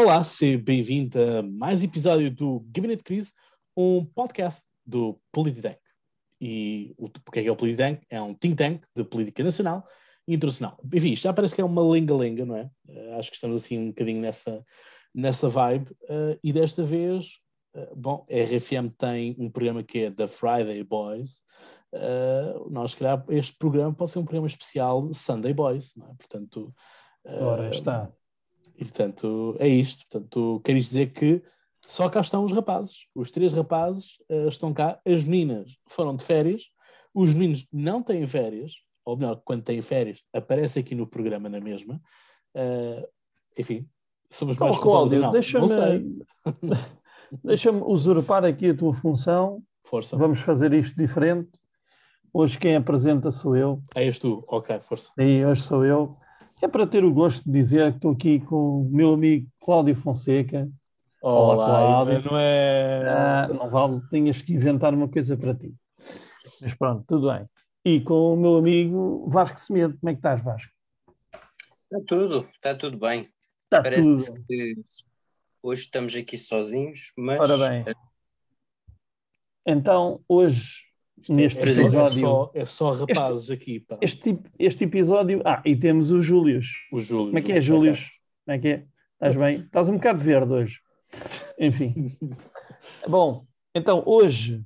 Olá, seja bem-vindo a mais episódio do Gabinete de Crise, um podcast do Polititank. E o, que é que é o Polititank? É um think tank de política nacional e internacional. Enfim, já parece que é uma lenga-lenga, não é? Uh, acho que estamos assim um bocadinho nessa, nessa vibe. Uh, e desta vez, uh, bom, a RFM tem um programa que é The Friday Boys. nós, se calhar, este programa pode ser um programa especial Sunday Boys, não é? Portanto. Ora, está. E portanto, é isto. Portanto, queres dizer que só cá estão os rapazes. Os três rapazes uh, estão cá. As meninas foram de férias. Os meninos não têm férias. Ou melhor, quando têm férias, aparece aqui no programa na mesma. Uh, enfim, somos então, mais Cláudio, deixa-me deixa usurpar aqui a tua função. Força. Vamos fazer isto diferente. Hoje quem apresenta sou eu. É és tu, ok, força. E hoje sou eu. É para ter o gosto de dizer que estou aqui com o meu amigo Cláudio Fonseca. Olá, Olá Cláudio. Não é. Ah, não vale, tinhas que inventar uma coisa para ti. Mas pronto, tudo bem. E com o meu amigo Vasco Semedo. Como é que estás, Vasco? Está tudo, está tudo bem. Está Parece tudo. que hoje estamos aqui sozinhos, mas. Ora bem. Então, hoje é neste é, episódio. É só, é só rapazes este, aqui. Pá. Este, este episódio. Ah, e temos o Július. O Július. Como é que é, Július? Como é que é? Estás bem? Estás um bocado verde hoje. Enfim. Bom, então hoje,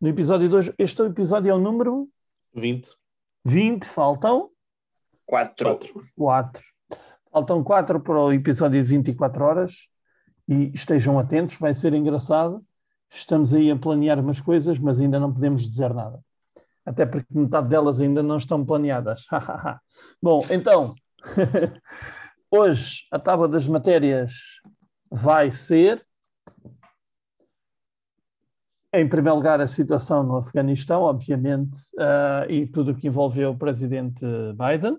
no episódio 2, este episódio é o número 20. 20, faltam 4. 4. Faltam 4 para o episódio de 24 horas e estejam atentos, vai ser engraçado estamos aí a planear umas coisas, mas ainda não podemos dizer nada. Até porque metade delas ainda não estão planeadas. Bom, então, hoje a tábua das matérias vai ser, em primeiro lugar, a situação no Afeganistão, obviamente, uh, e tudo o que envolveu o presidente Biden.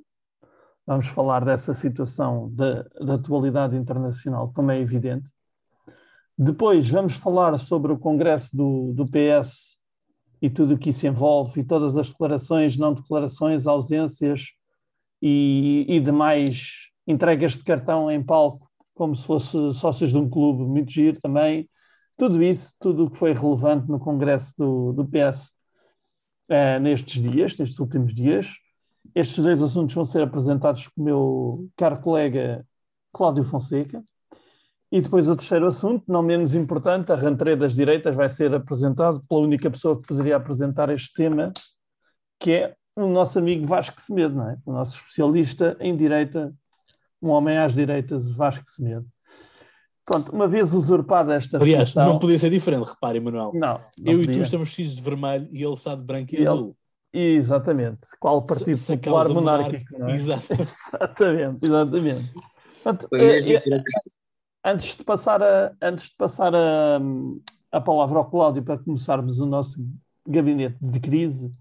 Vamos falar dessa situação da de, de atualidade internacional, como é evidente. Depois vamos falar sobre o congresso do, do PS e tudo o que isso envolve, e todas as declarações, não declarações, ausências e, e demais entregas de cartão em palco, como se fosse sócios de um clube, muito giro também. Tudo isso, tudo o que foi relevante no congresso do, do PS eh, nestes dias, nestes últimos dias. Estes dois assuntos vão ser apresentados pelo meu caro colega Cláudio Fonseca. E depois o terceiro assunto, não menos importante, a rentrée das direitas vai ser apresentado pela única pessoa que poderia apresentar este tema, que é o nosso amigo Vasco Semedo, não é? o nosso especialista em direita, um homem às direitas, Vasco Semedo. Pronto, uma vez usurpada esta Aliás, função, não podia ser diferente, repare, Manuel. Não. não Eu podia. e tu estamos vestidos de vermelho e ele está de branco e, e azul. Ele, exatamente. Qual Partido se, Popular Monárquico, não é? exatamente, exatamente. Portanto, Foi mesmo é, por acaso. Antes de passar, a, antes de passar a, a palavra ao Cláudio para começarmos o nosso gabinete de crise,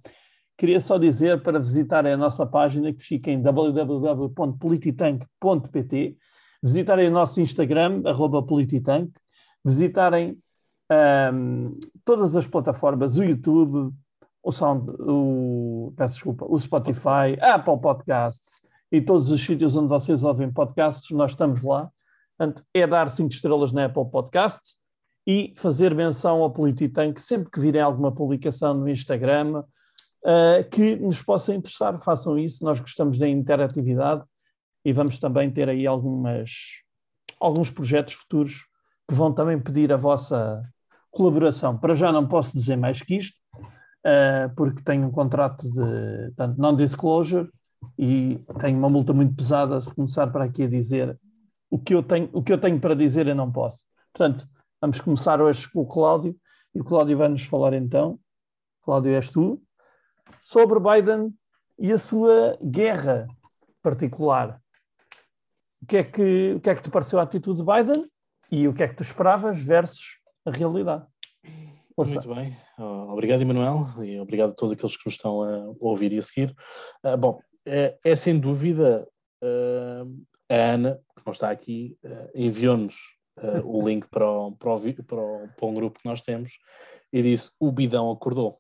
queria só dizer para visitarem a nossa página que fica em www.polititank.pt, visitarem o nosso Instagram, arroba polititank, visitarem um, todas as plataformas, o YouTube, o Sound, o, peço desculpa, o Spotify, a Apple Podcasts e todos os sítios onde vocês ouvem podcasts, nós estamos lá. Portanto, é dar cinco estrelas na Apple Podcasts e fazer menção ao Polititank sempre que virem alguma publicação no Instagram uh, que nos possa interessar. Façam isso, nós gostamos da interatividade e vamos também ter aí algumas, alguns projetos futuros que vão também pedir a vossa colaboração. Para já não posso dizer mais que isto, uh, porque tenho um contrato de non-disclosure e tenho uma multa muito pesada se começar para aqui a dizer o que eu tenho, o que eu tenho para dizer eu não posso. Portanto, vamos começar hoje com o Cláudio, e o Cláudio vai nos falar então, Cláudio és tu, sobre Biden e a sua guerra particular. O que é que, o que, é que te pareceu a atitude de Biden e o que é que tu esperavas versus a realidade? Força. Muito bem, obrigado Emanuel e obrigado a todos aqueles que nos estão a ouvir e a seguir. Uh, bom, é, é, sem dúvida uh, a Ana, que não está aqui, uh, enviou-nos uh, o link para, o, para, o, para, o, para, um grupo que nós temos e disse: O bidão acordou.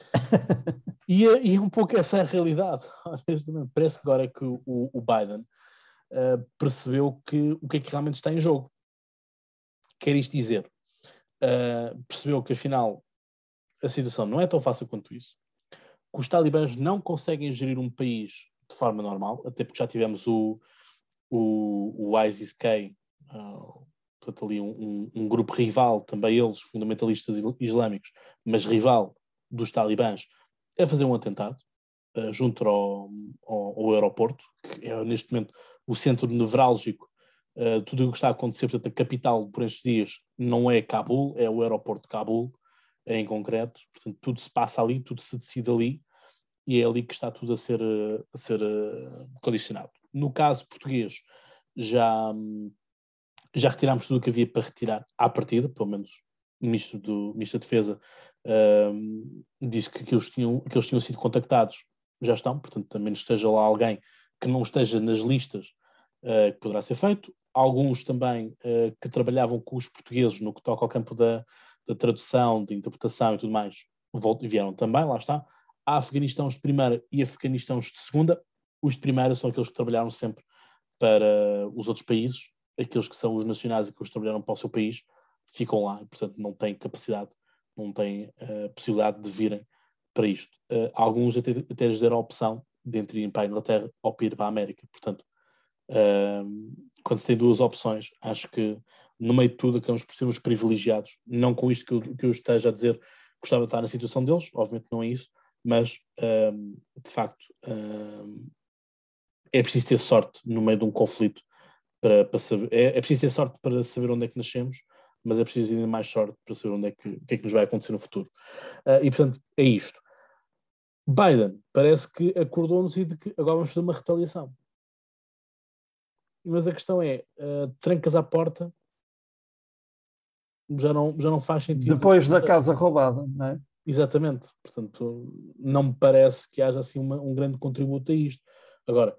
e, é, e é um pouco essa a realidade, honestamente. Parece agora que o, o Biden uh, percebeu que, o que é que realmente está em jogo. quer isto dizer? Uh, percebeu que afinal a situação não é tão fácil quanto isso, que os talibãs não conseguem gerir um país de forma normal, até porque já tivemos o, o, o ISIS-K, uh, portanto ali um, um, um, grupo rival, também eles, fundamentalistas islâmicos, mas rival dos talibãs, a fazer um atentado uh, junto ao, ao, ao, aeroporto, que é neste momento o centro nevrálgico uh, tudo o que está a acontecer, portanto a capital por estes dias não é Cabul, é o aeroporto de Cabul, em concreto, portanto tudo se passa ali, tudo se decide ali, e é ali que está tudo a ser, a ser condicionado. No caso português, já, já retirámos tudo o que havia para retirar à partida, pelo menos o ministro, do, ministro da Defesa uh, disse que aqueles, tinham, tinham sido contactados, já estão, portanto, menos esteja lá alguém que não esteja nas listas, uh, que poderá ser feito. Alguns também uh, que trabalhavam com os portugueses no que toca ao campo da, da tradução, de interpretação e tudo mais, vieram também, lá está. Há afeganistãos de primeira e afeganistãos de segunda. Os de primeira são aqueles que trabalharam sempre para os outros países, aqueles que são os nacionais e que os trabalharam para o seu país, ficam lá e, portanto, não têm capacidade, não têm uh, possibilidade de virem para isto. Uh, alguns até, até lhes deram a opção de irem para a Inglaterra ou para ir para a América. Portanto, uh, quando se tem duas opções, acho que no meio de tudo acabamos por ser privilegiados. Não com isto que eu, que eu esteja a dizer gostava de estar na situação deles, obviamente não é isso, mas de facto é preciso ter sorte no meio de um conflito para, para saber. É, é, preciso ter sorte para saber onde é que nascemos, mas é preciso ainda mais sorte para saber onde é que, o que é que nos vai acontecer no futuro. Uh, e portanto, é isto. Biden parece que acordou no sentido de que agora vamos fazer uma retaliação. Mas a questão é, uh, trancas à porta já não, já não faz sentido. Depois da casa roubada, não é? Exatamente. Portanto, não me parece que haja assim uma, um grande contributo a isto. Agora,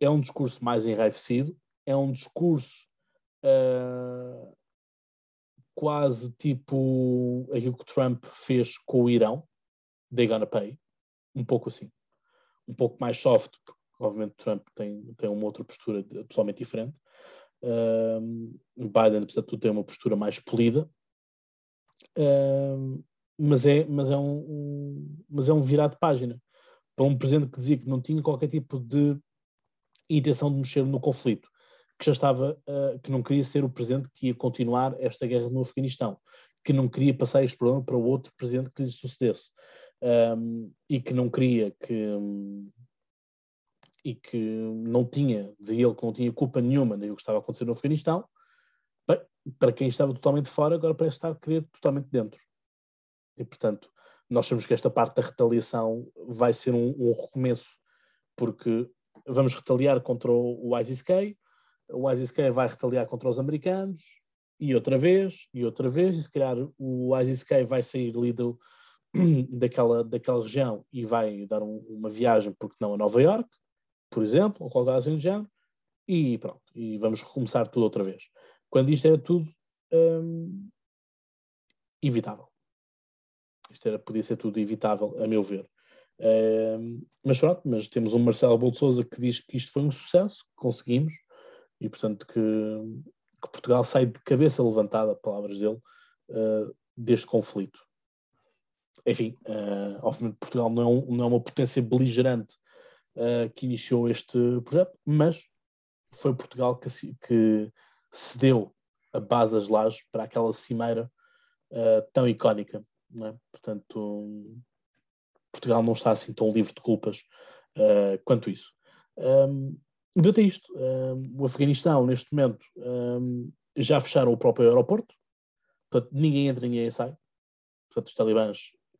é um discurso mais enraivecido, é um discurso uh, quase tipo aquilo que Trump fez com o Irão, they gonna pay, um pouco assim, um pouco mais soft, porque obviamente Trump tem, tem uma outra postura totalmente diferente. Uh, Biden, apesar de tudo, tem uma postura mais polida, uh, mas, é, mas, é um, um, mas é um virar de página. Para um presidente que dizia que não tinha qualquer tipo de intenção de mexer no conflito, que já estava, uh, que não queria ser o presidente que ia continuar esta guerra no Afeganistão, que não queria passar este problema para o outro presidente que lhe sucedesse, um, e que não queria que. Um, e que não tinha, dizia ele que não tinha culpa nenhuma do que estava a acontecer no Afeganistão, bem, para quem estava totalmente fora, agora parece estar a querer totalmente dentro. E, portanto, nós sabemos que esta parte da retaliação vai ser um, um recomeço, porque vamos retaliar contra o ISIS-K, o ISIS-K vai retaliar contra os americanos, e outra vez, e outra vez, e se calhar o ISIS-K vai sair ali do, daquela, daquela região e vai dar um, uma viagem, porque não a Nova York, por exemplo, ou qualquer assim do género, e pronto, e vamos recomeçar tudo outra vez. Quando isto era tudo hum, evitável. Isto era, podia ser tudo evitável, a meu ver mas pronto, mas temos um Marcelo Bolo Souza que diz que isto foi um sucesso, que conseguimos, e portanto que, que Portugal sai de cabeça levantada, palavras dele, uh, deste conflito. Enfim, uh, obviamente Portugal não é, um, não é uma potência beligerante uh, que iniciou este projeto, mas foi Portugal que, que cedeu a base das lajes para aquela cimeira tão icónica. É? Portanto, Portugal não está assim tão livre de culpas uh, quanto isso. Um, é isto. Um, o Afeganistão, neste momento, um, já fecharam o próprio aeroporto, portanto, ninguém entra, ninguém sai. Portanto, os talibãs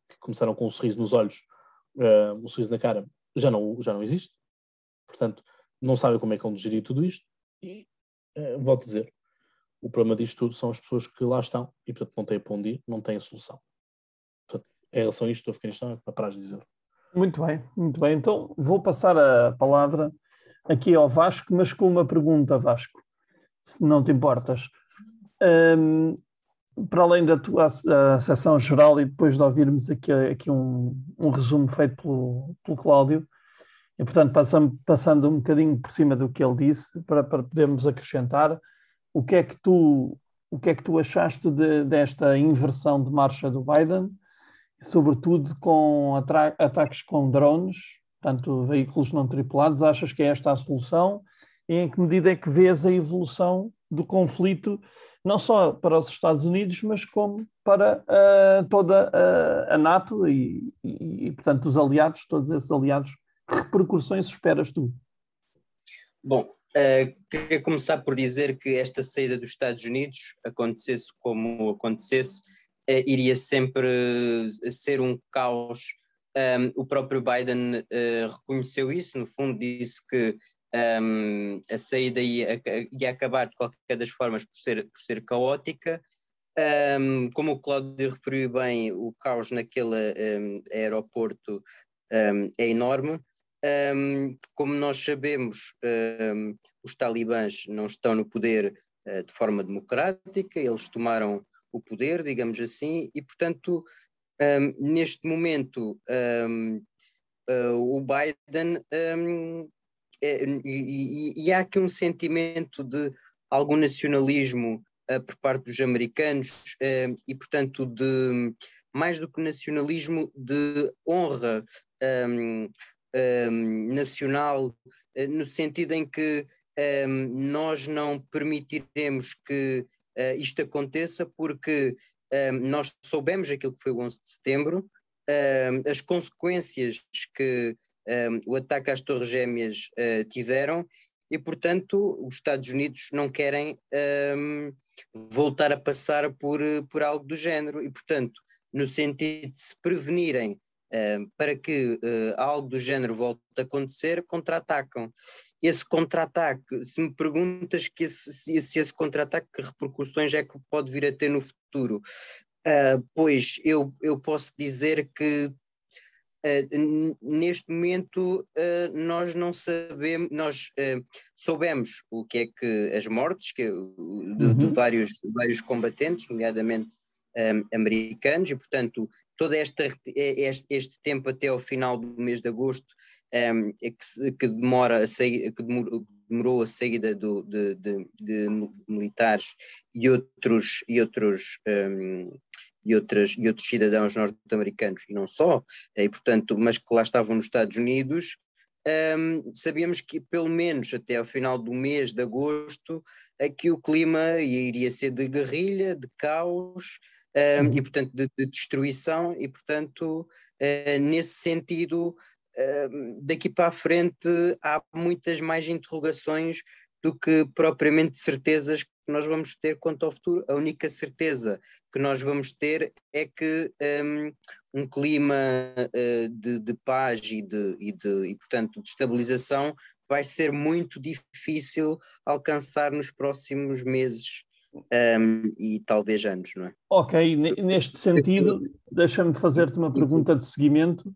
que começaram com um sorriso nos olhos, uh, um sorriso na cara, já não, já não existe. Portanto, não sabem como é que vão gerir tudo isto. E, uh, volto a dizer, o problema disto tudo são as pessoas que lá estão e, portanto, não têm para onde ir, não têm solução em relação a isto do Afeganistão, é para dizer. Muito bem, muito bem. Então vou passar a palavra aqui ao Vasco, mas com uma pergunta, Vasco, se não te importas. Um, para além da tua sessão geral e depois de ouvirmos aqui, aqui um, um resumo feito pelo, pelo Cláudio, e portanto passando, passando um bocadinho por cima do que ele disse, para, para podermos acrescentar, o que é que tu o que é que tu achaste de, desta inversão de marcha do Biden, sobretudo com ataques com drones, portanto, veículos não tripulados? Achas que é esta a solução? E em que medida é que vês a evolução do conflito, não só para os Estados Unidos, mas como para uh, toda a, a NATO e, e, e, portanto, os aliados, todos esses aliados? Que repercussões esperas tu? Bom, uh, queria começar por dizer que esta saída dos Estados Unidos, acontecesse como acontecesse, uh, iria sempre ser um caos. Um, o próprio Biden uh, reconheceu isso, no fundo, disse que um, a saída ia, ia, acabar de qualquer das formas por ser, por ser caótica. Um, como o Cláudio referiu bem, o caos naquele aeroporto é enorme. Como nós sabemos, os talibãs não estão no poder uh, de forma democrática, eles tomaram o poder, digamos assim, e portanto, um, neste momento, uh, o Biden. É, e, e, há aqui um sentimento de algum nacionalismo uh, por parte dos americanos e, portanto, de mais do que nacionalismo, de honra um, um, nacional, uh, no sentido em que um, nós não permitiremos que uh, isto aconteça, porque nós soubemos aquilo que foi o 11 de setembro, as consequências que o ataque às Torres Gêmeas uh, tiveram, e, portanto, os Estados Unidos não querem voltar a passar por, por algo do género, e, portanto, no sentido de se prevenirem para que uh, algo do género volte a acontecer, contra-atacam. Esse contra-ataque, se me perguntas que esse, se, se esse contra-ataque, que repercussões é que pode vir a ter no futuro? Uh, pois eu, eu posso dizer que Uh, neste momento uh, nós não sabemos, nós uh, soubemos o que é que as mortes que, de, uhum. de vários, vários combatentes, nomeadamente um, americanos, e portanto todo esta, este, este tempo até ao final do mês de agosto um, é que, que, demora a sair, que demorou, a saída do, de, de, de, militares e outros, e outros um, e, outras, e outros cidadãos norte-americanos, e não só, e, portanto, mas que lá estavam nos Estados Unidos, um, sabíamos que pelo menos até ao final do mês de agosto aqui o clima iria ser de guerrilha, de caos, um, e portanto de, de, destruição e portanto uh, nesse sentido daqui para a frente há muitas mais interrogações do que propriamente certezas que nós vamos ter quanto ao futuro. A única certeza que nós vamos ter é que um, um clima uh, de, de, paz e, de, e, de, e, portanto, de estabilização vai ser muito difícil alcançar nos próximos meses um, e talvez anos, não é? Ok, neste sentido, deixa-me fazer-te uma pergunta de seguimento,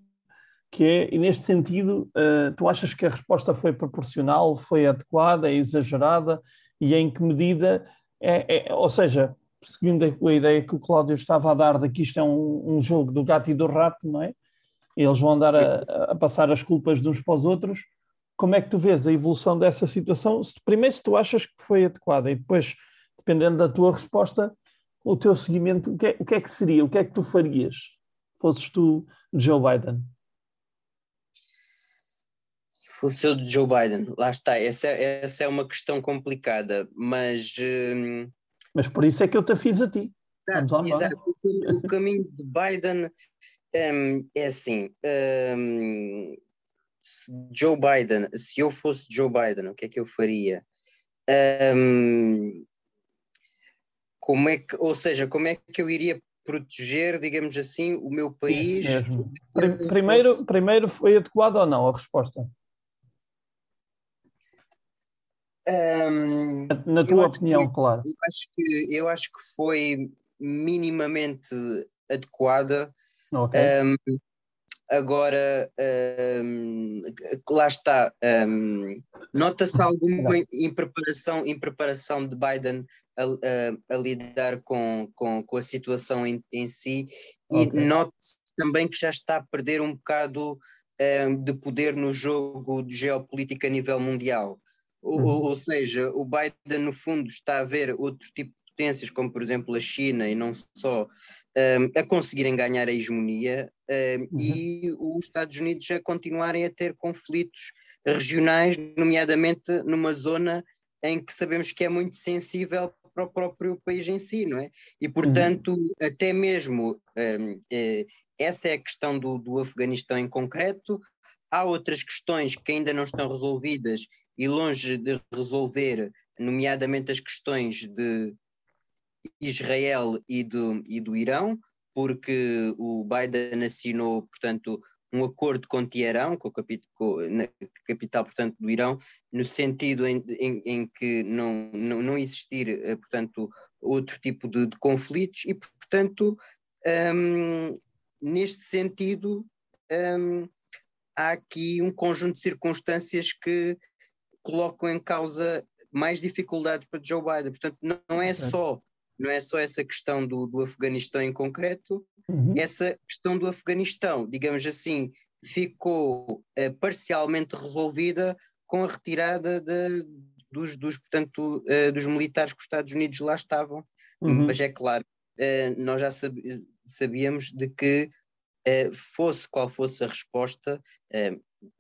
que é, e neste sentido, uh, tu achas que a resposta foi proporcional, foi adequada, é exagerada, e em que medida, é, é, ou seja, seguindo a ideia que o Cláudio estava a dar de que isto é um, um jogo do gato e do rato, não é? Eles vão andar a, a, passar as culpas de uns para os outros. Como é que tu vês a evolução dessa situação? Se, primeiro, se tu achas que foi adequada e depois dependendo da tua resposta, o teu seguimento, o que, é, o que é que seria? O que é que tu farias? Fosses tu Joe Biden? Se fosse eu de Joe Biden, lá está, essa, essa é uma questão complicada, mas. Hum, mas por isso é que eu te fiz a ti. Vamos lá, exato. O, caminho de Biden um, é assim. Um, Joe Biden, se eu fosse Joe Biden, o que é que eu faria? Um, como é que, ou seja, como é que eu iria proteger, digamos assim, o meu país? Primeiro, fosse... primeiro foi adequado ou não a resposta? Um, Na tua opinião, que, claro. Eu acho, que, eu acho que foi minimamente adequada. Okay. Um, agora, um, lá está. Nota-se alguma impreparação, impreparação de Biden a, a, a lidar com, com, com, a situação em, em si e okay. note-se também que já está a perder um bocado de poder no jogo de geopolítica a nível mundial. Uhum. Ou, ou, seja, o Biden, no fundo, está a ver outro tipo de potências, como por exemplo a China e não só, um, a conseguirem ganhar a hegemonia um, uhum. e os Estados Unidos a continuarem a ter conflitos regionais, nomeadamente numa zona em que sabemos que é muito sensível para o próprio país em si, não é? E portanto, uhum. até mesmo um, é, essa é a questão do, do Afeganistão em concreto. Há outras questões que ainda não estão resolvidas e longe de resolver, nomeadamente as questões de Israel e do, e do Irão, porque o Biden assinou, portanto, um acordo com Teherão, com, a capital, portanto, do Irão, no sentido em, em, em que não, não, não, existir, eh, portanto, outro tipo de, de conflitos e, portanto, um, neste sentido, um, há aqui um conjunto de circunstâncias que colocam em causa mais dificuldades para Joe Biden. Portanto, não é só não é só essa questão do, do Afeganistão em concreto, uhum. essa questão do Afeganistão, digamos assim, ficou uh, parcialmente resolvida com a retirada de, dos, dos, portanto, uh, dos militares que os Estados Unidos lá estavam. Uhum. Mas é claro, uh, nós já sabíamos de que fosse qual fosse a resposta,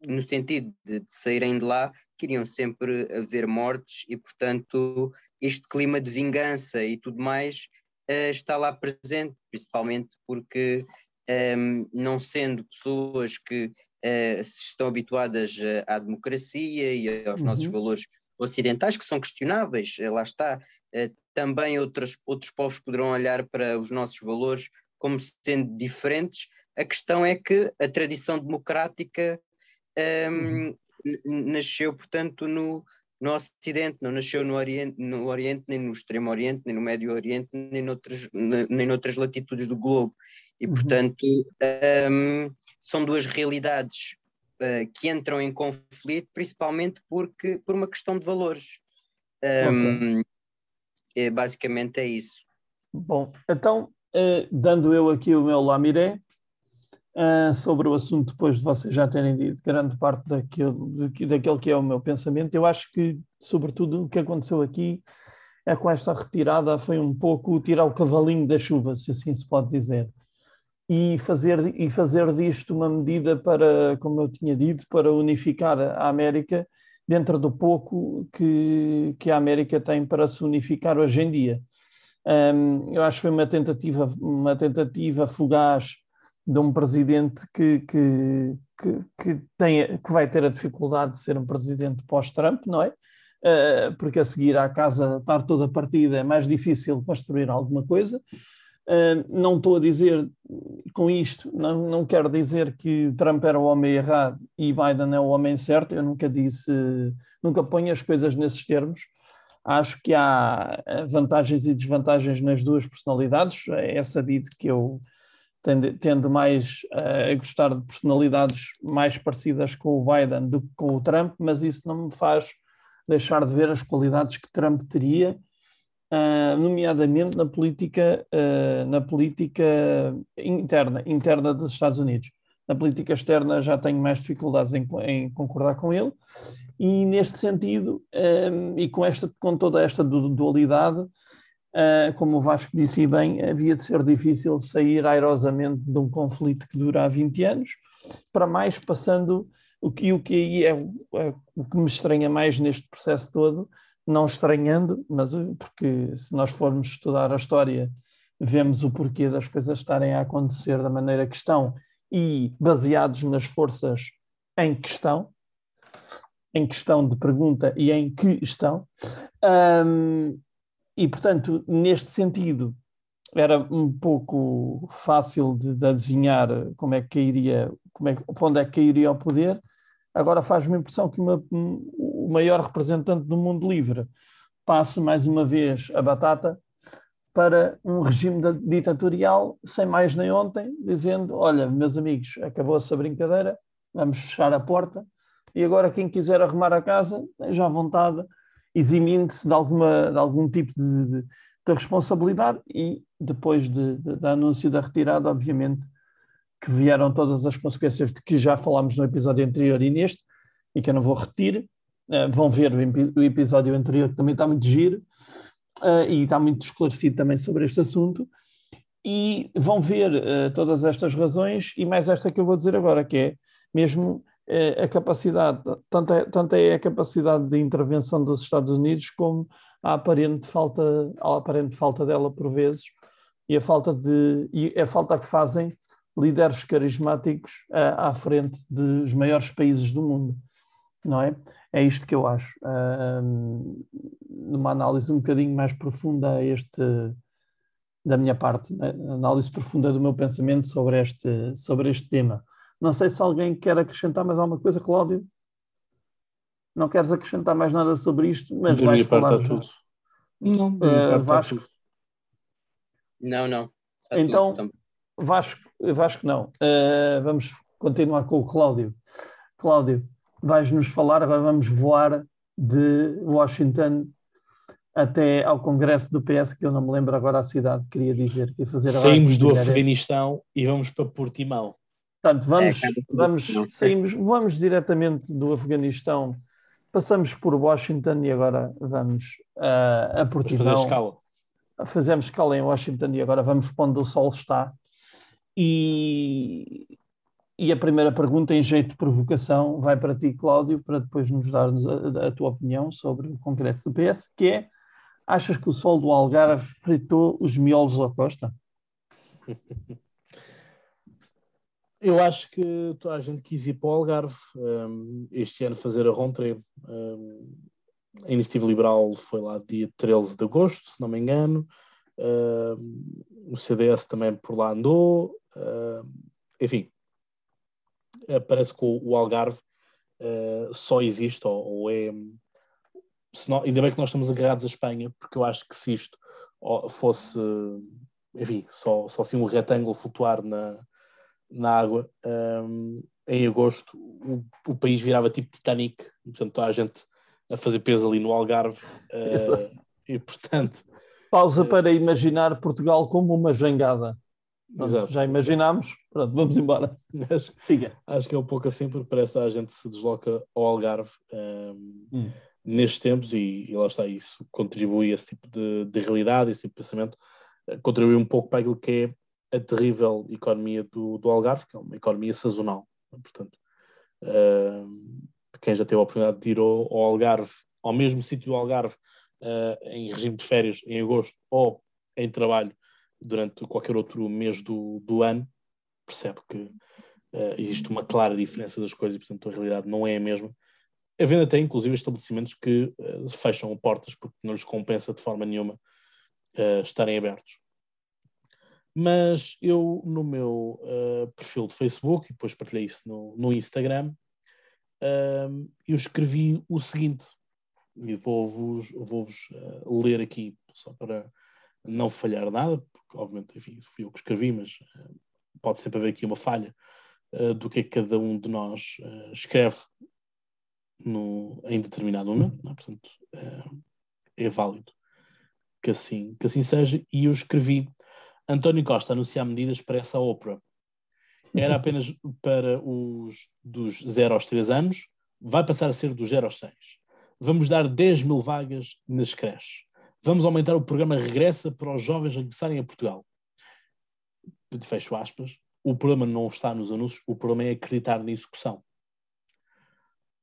no sentido de, de saírem de lá, queriam sempre haver mortes e, portanto, este clima de vingança e tudo mais uh, está lá presente, principalmente porque, um, ehm, não sendo pessoas que uh, estão habituadas à democracia e aos uhum. nossos valores ocidentais, que são questionáveis, lá está, uh, também outros, outros povos poderão olhar para os nossos valores como sendo diferentes. A questão é que a tradição democrática um, ehm, uhum nasceu, portanto, no, no Ocidente, não nasceu no Oriente, no Oriente, nem no Extremo Oriente, nem no Médio Oriente, nem noutras, nem noutras latitudes do globo. E, uhum. portanto, um, são duas realidades uh, que entram em conflito, principalmente porque, por uma questão de valores. Um, okay. é, basicamente é isso. Bom, então, uh, dando eu aqui o meu lamiré, uh, sobre o assunto, depois de vocês já terem dito grande parte daquilo, daquele que é o meu pensamento. Eu acho que, sobretudo, o que aconteceu aqui é com esta retirada foi um pouco tirar o cavalinho da chuva, se assim se pode dizer. E fazer, e fazer disto uma medida para, como eu tinha dito, para unificar a América dentro do pouco que, que a América tem para se unificar hoje em dia. Um, eu acho que foi uma tentativa, uma tentativa fugaz de um presidente que, que, que, que, que vai ter a dificuldade de ser um presidente pós-Trump, não é? Uh, porque a seguir à casa estar toda partida é mais difícil construir alguma coisa. Uh, não estou a dizer com isto, não, não quero dizer que Trump era o homem errado e Biden é o homem certo, eu nunca disse, nunca ponho as coisas nesses termos. Acho que há vantagens e desvantagens nas duas personalidades, é sabido que eu tendo, tendo mais uh, a gostar de personalidades mais parecidas com o Biden do que com o Trump, mas isso não me faz deixar de ver as qualidades que Trump teria, uh, nomeadamente na política, uh, na política interna, interna dos Estados Unidos. Na política externa já tenho mais dificuldades em, em concordar com ele, e neste sentido, um, e com, esta, com toda esta dualidade, como o Vasco disse bem, havia de ser difícil sair airosamente de um conflito que dura há 20 anos, para mais passando o que, o que aí é, é, o que me estranha mais neste processo todo, não estranhando, mas porque se nós formos estudar a história, vemos o porquê das coisas estarem a acontecer da maneira que estão e baseados nas forças em questão, em questão de pergunta e em que estão. Um, e, portanto, neste sentido, era um pouco fácil de, de adivinhar como é que cairia, como é, onde é que cairia o poder. Agora faz-me a impressão que uma, o maior representante do mundo livre passe mais uma vez a batata para um regime ditatorial, sem mais nem ontem, dizendo: Olha, meus amigos, acabou-se a brincadeira, vamos fechar a porta e agora quem quiser arrumar a casa, já à vontade eximindo-se de, alguma, de algum tipo de, de, de responsabilidade e depois de, de, de anúncio da retirada, obviamente, que vieram todas as consequências de que já falámos no episódio anterior e neste, e que eu não vou repetir. Uh, vão ver o, o, episódio anterior, que também está muito giro. uh, e está muito esclarecido também sobre este assunto. E vão ver uh, todas estas razões, e mais esta que eu vou dizer agora, que é mesmo uh, a capacidade, tanto é, tanto é a capacidade de intervenção dos Estados Unidos, como a aparente falta, a aparente falta dela por vezes, e a falta de e a falta que fazem líderes carismáticos à frente dos maiores países do mundo, não é? É isto que eu acho. Numa análise um bocadinho mais profunda este, da minha parte, análise profunda do meu pensamento sobre este, sobre este tema. Não sei se alguém quer acrescentar mais alguma coisa, Cláudio. Não queres acrescentar mais nada sobre isto, mas da vais falar já. tudo. Não, uh, Vasco. Não, não. Está então, tudo, Vasco, Vasco não. Uh, vamos continuar com o Cláudio. Cláudio, vais-nos falar, agora vamos voar de Washington até ao congresso do PS, que eu não me lembro agora a cidade, queria dizer, que ia fazer Saímos do Afeganistão e vamos para Portimão. Portanto, vamos, é, vamos, saímos, vamos diretamente do Afeganistão, passamos por Washington e agora vamos uh, a. Vamos fazer escala. Fazemos escala em Washington e agora vamos para onde o sol está. E, e a primeira pergunta, em jeito de provocação, vai para ti, Cláudio, para depois nos dar a, a, tua opinião sobre o Congresso do PS, que é, achas que o sol do Algarve fritou os miolos à costa? Eu acho que toda a gente quis ir para o Algarve um, este ano fazer a Rontre. Um, a Iniciativa Liberal foi lá dia 13 de agosto, se não me engano. Um, o CDS também por lá andou. enfim, uh, parece que o, o Algarve uh, só existe ou, ou é. Não, ainda bem que nós estamos agarrados à Espanha, porque eu acho que se isto fosse, enfim, só, só assim um retângulo flutuar na, na água, um, em agosto o, o, país virava tipo Titanic, portanto, toda a gente a fazer peso ali no Algarve. Uh, e portanto. Pausa para imaginar Portugal como uma jangada. Pronto, já imaginámos, pronto, vamos embora. Acho, acho, que é um pouco assim, porque parece que a gente se desloca ao Algarve um, hum. nestes tempos e, e, lá está, isso contribui a esse tipo de, de realidade, esse tipo de pensamento, uh, contribui um pouco para aquilo que é a terrível economia do, do Algarve, que é uma economia sazonal. Portanto, uh, quem já teve a oportunidade de ir ao, ao Algarve, ao mesmo sítio do Algarve, uh, em regime de férias, em agosto, ou em trabalho, durante qualquer outro mês do, do ano, percebe que uh, existe uma clara diferença das coisas e, portanto, a realidade não é a mesma. Havendo até, inclusive, estabelecimentos que fecham portas porque não lhes compensa de forma nenhuma estarem abertos. Mas eu, no meu perfil de Facebook, e depois partilhei isso no, no Instagram, eu escrevi o seguinte, e vou-vos vou ler aqui, só para não falhar nada, porque obviamente enfim, fui eu que escrevi, mas uh, pode sempre haver aqui uma falha uh, do que é que cada um de nós uh, escreve no, em determinado momento, é? portanto é válido que assim, que assim seja. E eu escrevi António Costa anunciar medidas para essa ópera. Era apenas para os dos 0 aos 3 anos, vai passar a ser dos 0 aos 6. Vamos dar 10 mil vagas nas creches. Vamos aumentar o programa Regressa para os jovens regressarem a Portugal. Fecho aspas. O problema não está nos anúncios, o problema é acreditar na execução.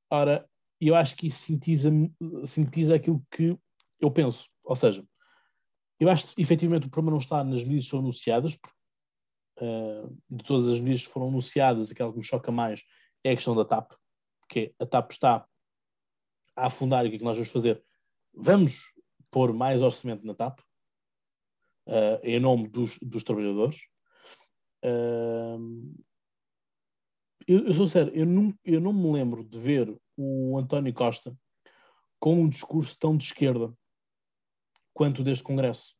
Ora, eu acho que isso sintetiza, sintetiza aquilo que eu penso. Ou seja, eu acho que efetivamente o problema não está nas medidas que são anunciadas, porque, uh, de todas as medidas que foram anunciadas, aquela que me choca mais é a questão da TAP, porque a TAP está a afundar e o que é que nós vamos fazer? Vamos pôr mais orçamento na TAP, uh, em nome dos, dos trabalhadores. Uh, eu, eu sou sério, eu não, eu não me lembro de ver o António Costa com um discurso tão de esquerda quanto deste Congresso.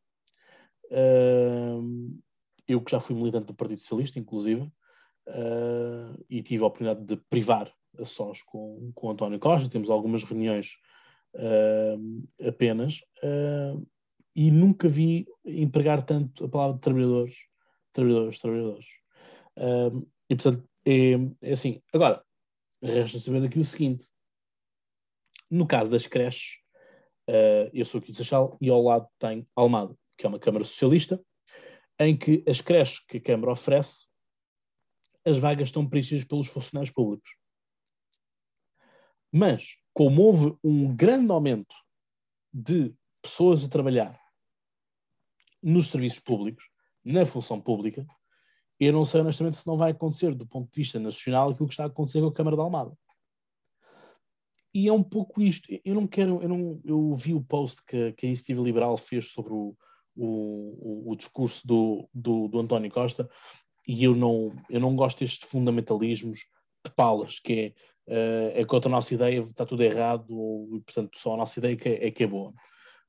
Uh, eu que já fui militante do Partido Socialista, inclusive, uh, e tive a oportunidade de privar a sós com, com António Costa, temos algumas reuniões uh, apenas, e nunca vi empregar tanto a palavra de trabalhadores, trabalhadores, trabalhadores. E portanto, é, é assim. Agora, resta saber aqui o seguinte: no caso das creches, Uh, eu sou aqui de Seixal e ao lado tem Almada, que é uma Câmara Socialista, em que as creches que a Câmara oferece, as vagas estão preenchidas pelos funcionários públicos. Mas, como houve um grande aumento de pessoas a trabalhar nos serviços públicos, na função pública, eu não sei honestamente se não vai acontecer do ponto de vista nacional aquilo que está a acontecer com a Câmara de Almada. E é um pouco isto. Eu não quero. Eu, não, eu vi o post que, que a Iniciativa Liberal fez sobre o, o, o, discurso do, do, do, António Costa e eu não, eu não gosto destes fundamentalismos de palas, que é, uh, é contra a nossa ideia, está tudo errado, ou, portanto só a nossa ideia que é, é, que é boa.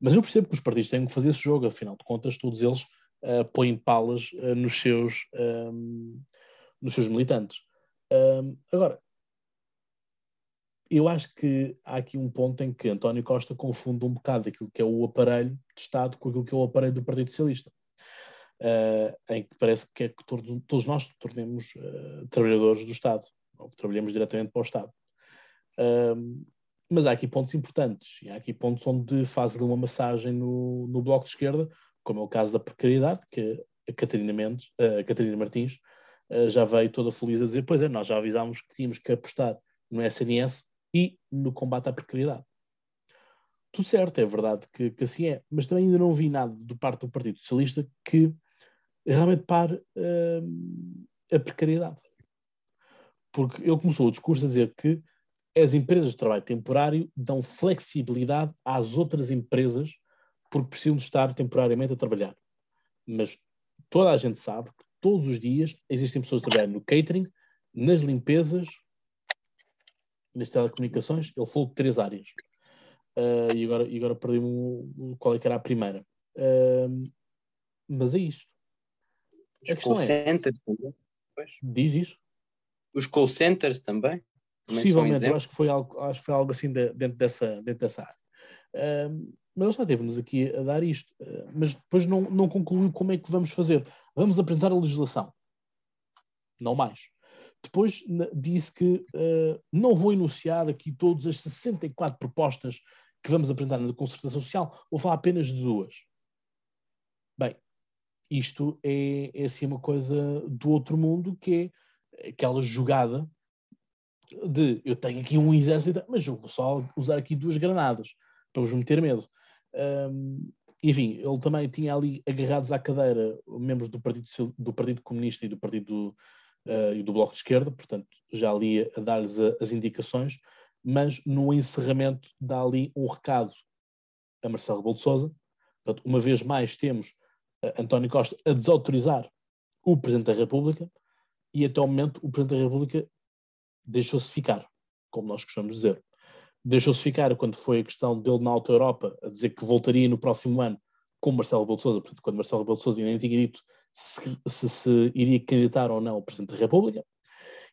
Mas eu percebo que os partidos têm que fazer esse jogo, afinal de contas, todos eles uh, põem palas uh, nos, seus, um, nos seus militantes. Um, agora, eu acho que há aqui um ponto em que António Costa confunde um bocado aquilo que é o aparelho de Estado com aquilo que é o aparelho do Partido Socialista. Uh, em que parece que é que todos, todos nós tornemos uh, trabalhadores do Estado, ou que trabalhemos diretamente para o Estado. Uh, mas há aqui pontos importantes, e há aqui pontos onde faz uma massagem no, no Bloco de Esquerda, como é o caso da precariedade, que a Catarina, Mendes, a Catarina Martins já veio toda feliz a dizer: Pois é, nós já avisámos que tínhamos que apostar no SNS e no combate à precariedade. Tudo certo, é verdade que, que assim é, mas também ainda não vi nada do parte do Partido Socialista que realmente pare uh, a precariedade. Porque ele começou o discurso a dizer que as empresas de trabalho temporário dão flexibilidade às outras empresas porque precisam de estar temporariamente a trabalhar. Mas toda a gente sabe que todos os dias existem pessoas a trabalhar no catering, nas limpezas, nas telecomunicações, ele falou de três áreas. Uh, e agora, e agora perdi-me qual é que era a primeira. Uh, mas é isto. Os a call é, centers também. Pois. Diz isso? Os call centers também? Possivelmente, eu acho que foi algo, acho que foi algo assim de, dentro, dessa, dentro dessa área. Uh, mas ele já teve-nos aqui a dar isto. mas depois não, não concluiu como é que vamos fazer. Vamos apresentar a legislação. Não mais. Depois disse que uh, não vou enunciar aqui todas as 64 propostas que vamos apresentar na concertação social, vou falar apenas de duas. Bem, isto é, é assim uma coisa do outro mundo, que é aquela jogada de eu tenho aqui um exército, mas eu vou só usar aqui duas granadas para vos meter medo. Um, enfim, ele também tinha ali agarrados à cadeira membros do Partido, do partido Comunista e do Partido uh, e do Bloco de Esquerda, portanto, já ali a dar-lhes as indicações, mas no encerramento dá ali um recado a Marcelo Rebelo de Sousa. Portanto, uma vez mais temos uh, António Costa a desautorizar o Presidente da República e até o momento o Presidente da República deixou-se ficar, como nós costumamos dizer. Deixou-se ficar quando foi a questão dele na Alta Europa a dizer que voltaria no próximo ano com Marcelo Rebelo de Sousa, portanto, quando Marcelo Rebelo de Sousa ainda tinha dito se, se, se iria candidatar ou não o Presidente da República,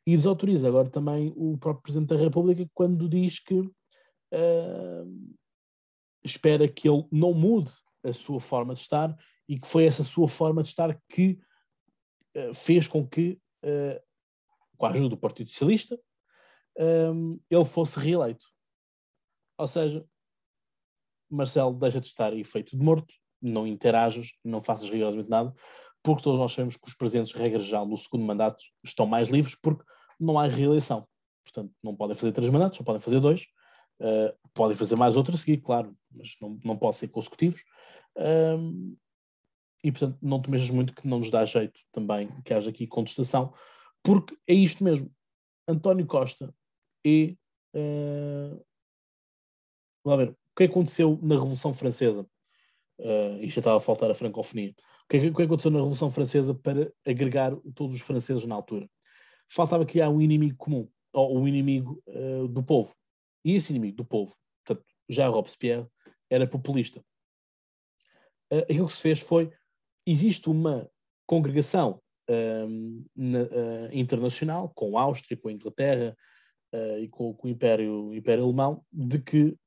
e desautoriza agora também o próprio Presidente da República quando diz que uh, espera que ele não mude a sua forma de estar e que foi essa sua forma de estar que uh, fez com que, uh, com a ajuda do Partido Socialista, ele fosse reeleito. Ou seja, Marcelo deixa de estar efeito de morto, não interajas, não faças rigorosamente nada, porque todos nós sabemos que os presidentes, regra geral, no segundo mandato estão mais livres porque não há reeleição. Portanto, não podem fazer três mandatos, só podem fazer dois. Uh, podem fazer mais outro a seguir, claro, mas não, não podem ser consecutivos. E, portanto, não te mexas muito que não nos dá jeito também que haja aqui contestação, porque é isto mesmo. António Costa é. Uh, vamos ver, o que aconteceu na Revolução Francesa? Uh, isto já estava a faltar a francofonia que, que aconteceu na Revolução Francesa para agregar todos os franceses na altura? Faltava criar um inimigo comum, ou um inimigo uh, do povo. E esse inimigo do povo, portanto, já Robespierre, era populista. Uh, aquilo que se fez foi, existe uma congregação uh, na, uh, internacional, com a Áustria, com a Inglaterra e com, com, o Império, Império Alemão, de que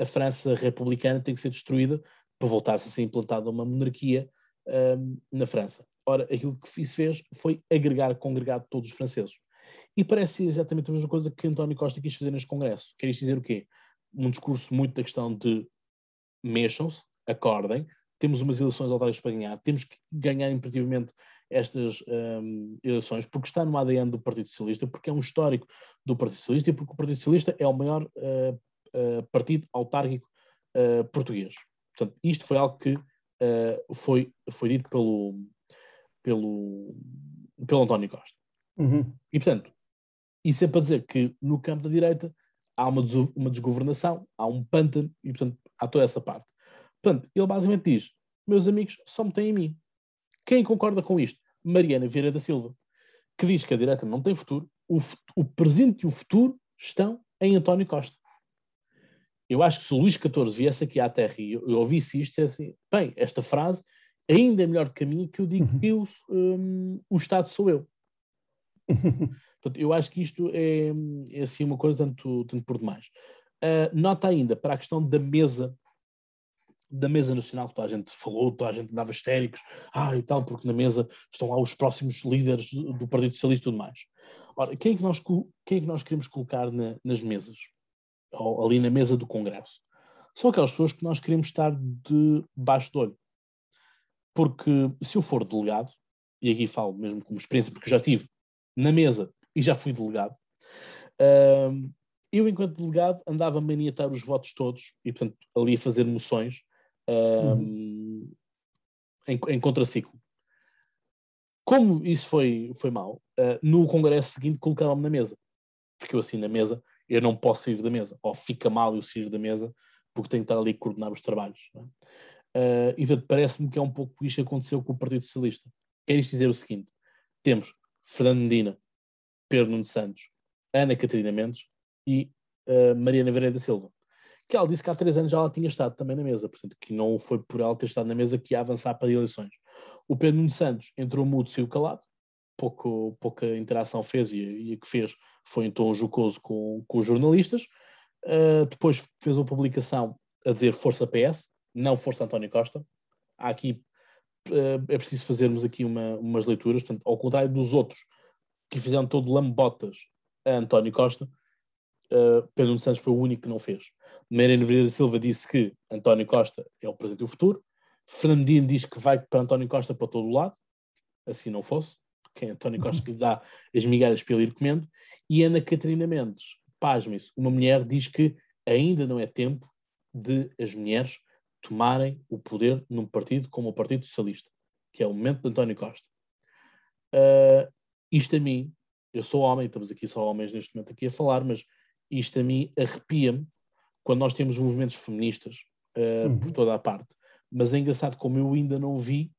a França republicana tem que ser destruída para voltar-se a ser implantada uma monarquia um, na França. Ora, aquilo que isso fez foi agregar, congregar todos os franceses. E parece exatamente a mesma coisa que António Costa quis fazer neste Congresso. Quer dizer o quê? Um discurso muito da questão de mexam-se, acordem, temos umas eleições autárquicas para ganhar, temos que ganhar imperativamente estas um, eleições, porque está no ADN do Partido Socialista, porque é um histórico do Partido Socialista e porque o Partido Socialista é o maior uh, uh, partido autárquico uh, português. Portanto, isto foi algo que foi, foi dito pelo, pelo, pelo António Costa. Uhum. E, portanto, isso é para dizer que no campo da direita há uma, uma desgovernação, há um pântano e, portanto, há toda essa parte. Portanto, ele basicamente diz: meus amigos só me têm em mim. Quem concorda com isto? Mariana Vieira da Silva, que diz que a direita não tem futuro, o, o presente e o futuro estão em António Costa. Eu acho que se o Luís XIV viesse aqui à Terra e eu, eu ouvisse isto, é assim, bem, esta frase ainda é melhor minha que eu digo que eu, um, o Estado sou eu. Portanto, eu acho que isto é, é assim uma coisa tanto, tanto por demais. Uh, nota ainda para a questão da mesa da mesa nacional que toda a gente falou, toda a gente dava histéricos, ah, e tal, porque na mesa estão lá os próximos líderes do Partido Socialista e tudo mais. Ora, quem é que nós, quem é que nós queremos colocar na, nas mesas? Ou ali na mesa do Congresso? São aquelas pessoas que nós queremos estar debaixo do olho. Porque se eu for delegado, e aqui falo mesmo como experiência, porque já estive na mesa e já fui delegado, uh, eu, enquanto delegado, andava a maniatar os votos todos e, portanto, ali a fazer moções uhum. em, em contraciclo. Como isso foi, foi mal, uh, no congresso seguinte colocaram-me na mesa. Porque eu assim na mesa, eu não posso sair da mesa. Ou fica mal eu sair da mesa, porque tenho que estar ali a coordenar os trabalhos. É? Uh, e parece-me que é um pouco isto que aconteceu com o Partido Socialista. Quer isto dizer o seguinte: temos Fernando Medina, Pedro Nuno Santos, Ana Catarina Mendes e uh, Mariana Vereira da Silva que ela disse que há três anos já ela tinha estado também na mesa, portanto, que não foi por ela ter estado na mesa que ia avançar para eleições. O Pedro Nuno Santos entrou mudo, saiu calado, pouco, pouca interação fez e, e que fez foi em tom jocoso com, com os jornalistas. Uh, depois fez uma publicação a dizer Força PS, não Força António Costa. Há aqui, uh, é preciso fazermos aqui uma, umas leituras, portanto, ao contrário dos outros que fizeram todo lambotas a António Costa, uh, Pedro Santos foi o único que não fez. Mariano Vieira Silva disse que António Costa é o presente e o futuro. Fernandinho diz que vai para António Costa para todo o lado, assim não fosse, que é António Costa que lhe dá as migalhas para ele ir comendo. E Ana Catarina Mendes, pasme-se, uma mulher diz que ainda não é tempo de as mulheres tomarem o poder num partido como o Partido Socialista, que é o momento de António Costa. Uh, isto a mim, eu sou homem, estamos aqui só homens neste momento aqui a falar, mas isto a mim arrepia-me quando nós temos movimentos feministas uh, uhum. por toda a parte. Mas é engraçado como eu ainda não vi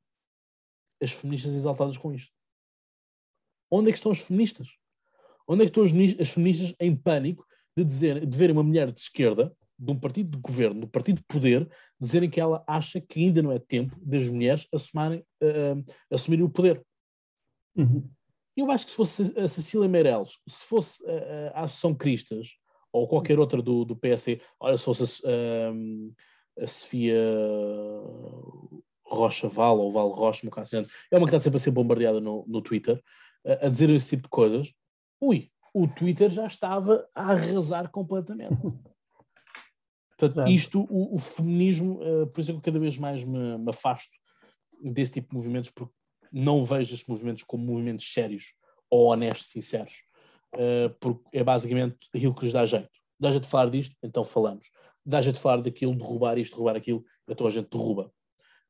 as feministas exaltadas com isto. Onde é que estão as feministas? Onde é que estão as, feministas em pânico de, dizer, de verem uma mulher de esquerda, de um partido de governo, do partido de poder, dizerem que ela acha que ainda não é tempo das mulheres assumarem, uh, assumirem o poder? Uhum. Eu acho que se fosse a Cecília Meirelles, se fosse a, a Associação Cristas, ou qualquer outra do, do PSD, olha, se fosse um, a Sofia Rocha Val ou Val Rocha, é uma que está sempre a ser bombardeada no, no Twitter, a, a dizer esse tipo de coisas, ui, o Twitter já estava a arrasar completamente. Portanto, isto, o, o feminismo, uh, por isso é que eu cada vez mais me, me afasto desse tipo de movimentos, porque não vejo estes movimentos como movimentos sérios ou honestos, sinceros, uh, porque é basicamente aquilo que lhes dá jeito. Dá jeito de falar disto, então falamos. Dá jeito de falar daquilo, derrubar isto, derrubar aquilo, então a gente derruba.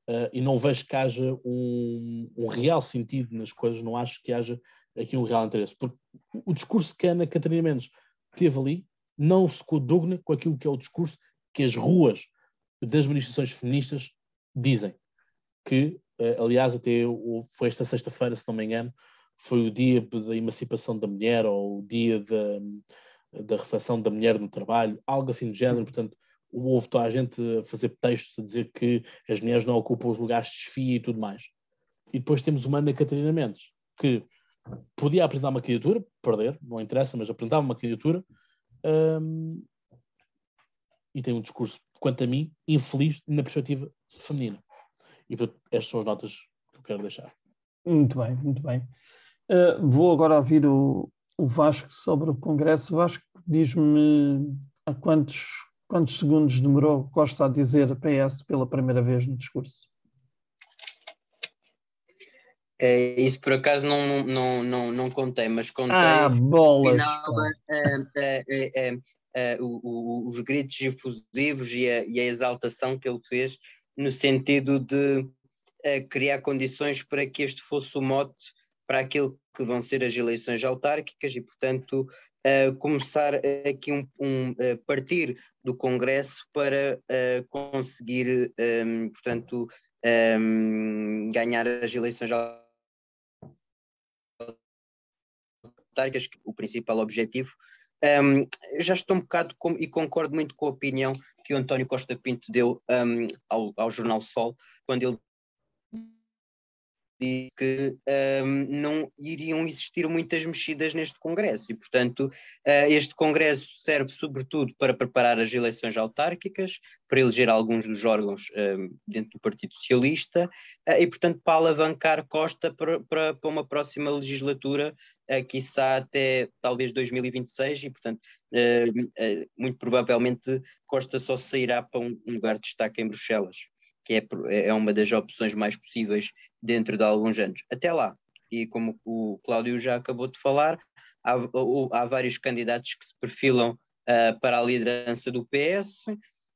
Uh, e não vejo que haja um, um, real sentido nas coisas, não acho que haja aqui um real interesse. Porque o discurso que a Ana Catarina Mendes teve ali não se coaduna com aquilo que é o discurso que as ruas das manifestações feministas dizem. Que Uh, aliás, até foi esta sexta-feira, se não me engano, foi o dia da emancipação da mulher ou o dia da, da reflexão da mulher no trabalho, algo assim do género. Portanto, houve toda a gente a fazer textos a dizer que as mulheres não ocupam os lugares de desfia e tudo mais. E depois temos uma Ana Catarina Mendes, que podia apresentar uma candidatura, perder, não interessa, mas apresentava uma candidatura um, e tem um discurso, quanto a mim, infeliz na perspectiva feminina. E portanto, estas são as notas que eu quero deixar. Muito bem, muito bem. Uh, vou agora ouvir o, o Vasco sobre o Congresso. O Vasco, diz-me a quantos quantos segundos demorou Costa a dizer PS pela primeira vez no discurso? É, isso por acaso não, não, não, não contei, mas contei. Ah, bolas! Final, é, é, é, os gritos efusivos e a, e a, exaltação que ele fez, no sentido de criar condições para que este fosse o mote para aquilo que vão ser as eleições autárquicas e, portanto, começar aqui um, um partir do Congresso para conseguir, um, portanto, um, ganhar as eleições autárquicas o principal objetivo. Um, já estou um bocado com, e concordo muito com a opinião que o António Costa Pinto deu um, ao, ao Jornal Sol, quando ele disse que um, não iriam existir muitas mexidas neste Congresso. E, portanto, uh, este Congresso serve sobretudo para preparar as eleições autárquicas, para eleger alguns dos órgãos um, dentro do Partido Socialista uh, e, portanto, para alavancar Costa para, para, para uma próxima legislatura, uh, quiçá até talvez 2026 e, portanto, uh, muito provavelmente Costa só sairá para um, lugar de destaque em Bruxelas que é, é uma das opções mais possíveis dentro de alguns anos. Até lá, e como o Cláudio já acabou de falar, há, há vários candidatos que se perfilam uh, para a liderança do PS.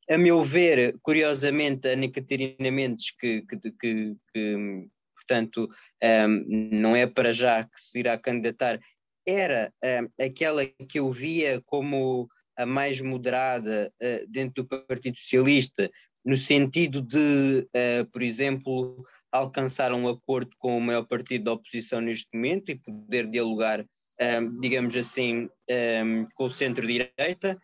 A meu ver, curiosamente, a Ana Catarina Mendes, que, que, que, que portanto, um, não é para já que se irá candidatar, era um, aquela que eu via como a mais moderada uh, dentro do Partido Socialista, no sentido de, uh, por exemplo, alcançar um acordo com o maior partido da oposição neste momento e poder dialogar, um, ehm, digamos assim, um, com o centro-direita.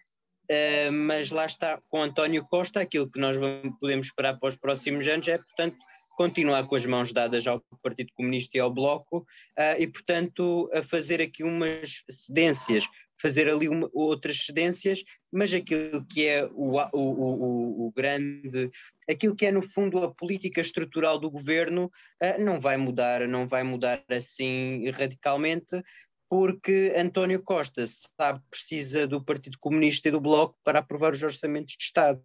Uh, mas lá está, com António Costa, aquilo que nós vamos, podemos esperar para os próximos anos é, portanto, continuar com as mãos dadas ao Partido Comunista e ao Bloco uh, e, portanto, a fazer aqui umas cedências fazer ali uma, outras cedências, mas aquilo que é o, o, o, o, grande, aquilo que é no fundo a política estrutural do governo uh, não vai mudar, não vai mudar assim radicalmente, porque António Costa sabe precisa do Partido Comunista e do Bloco para aprovar os orçamentos de Estado.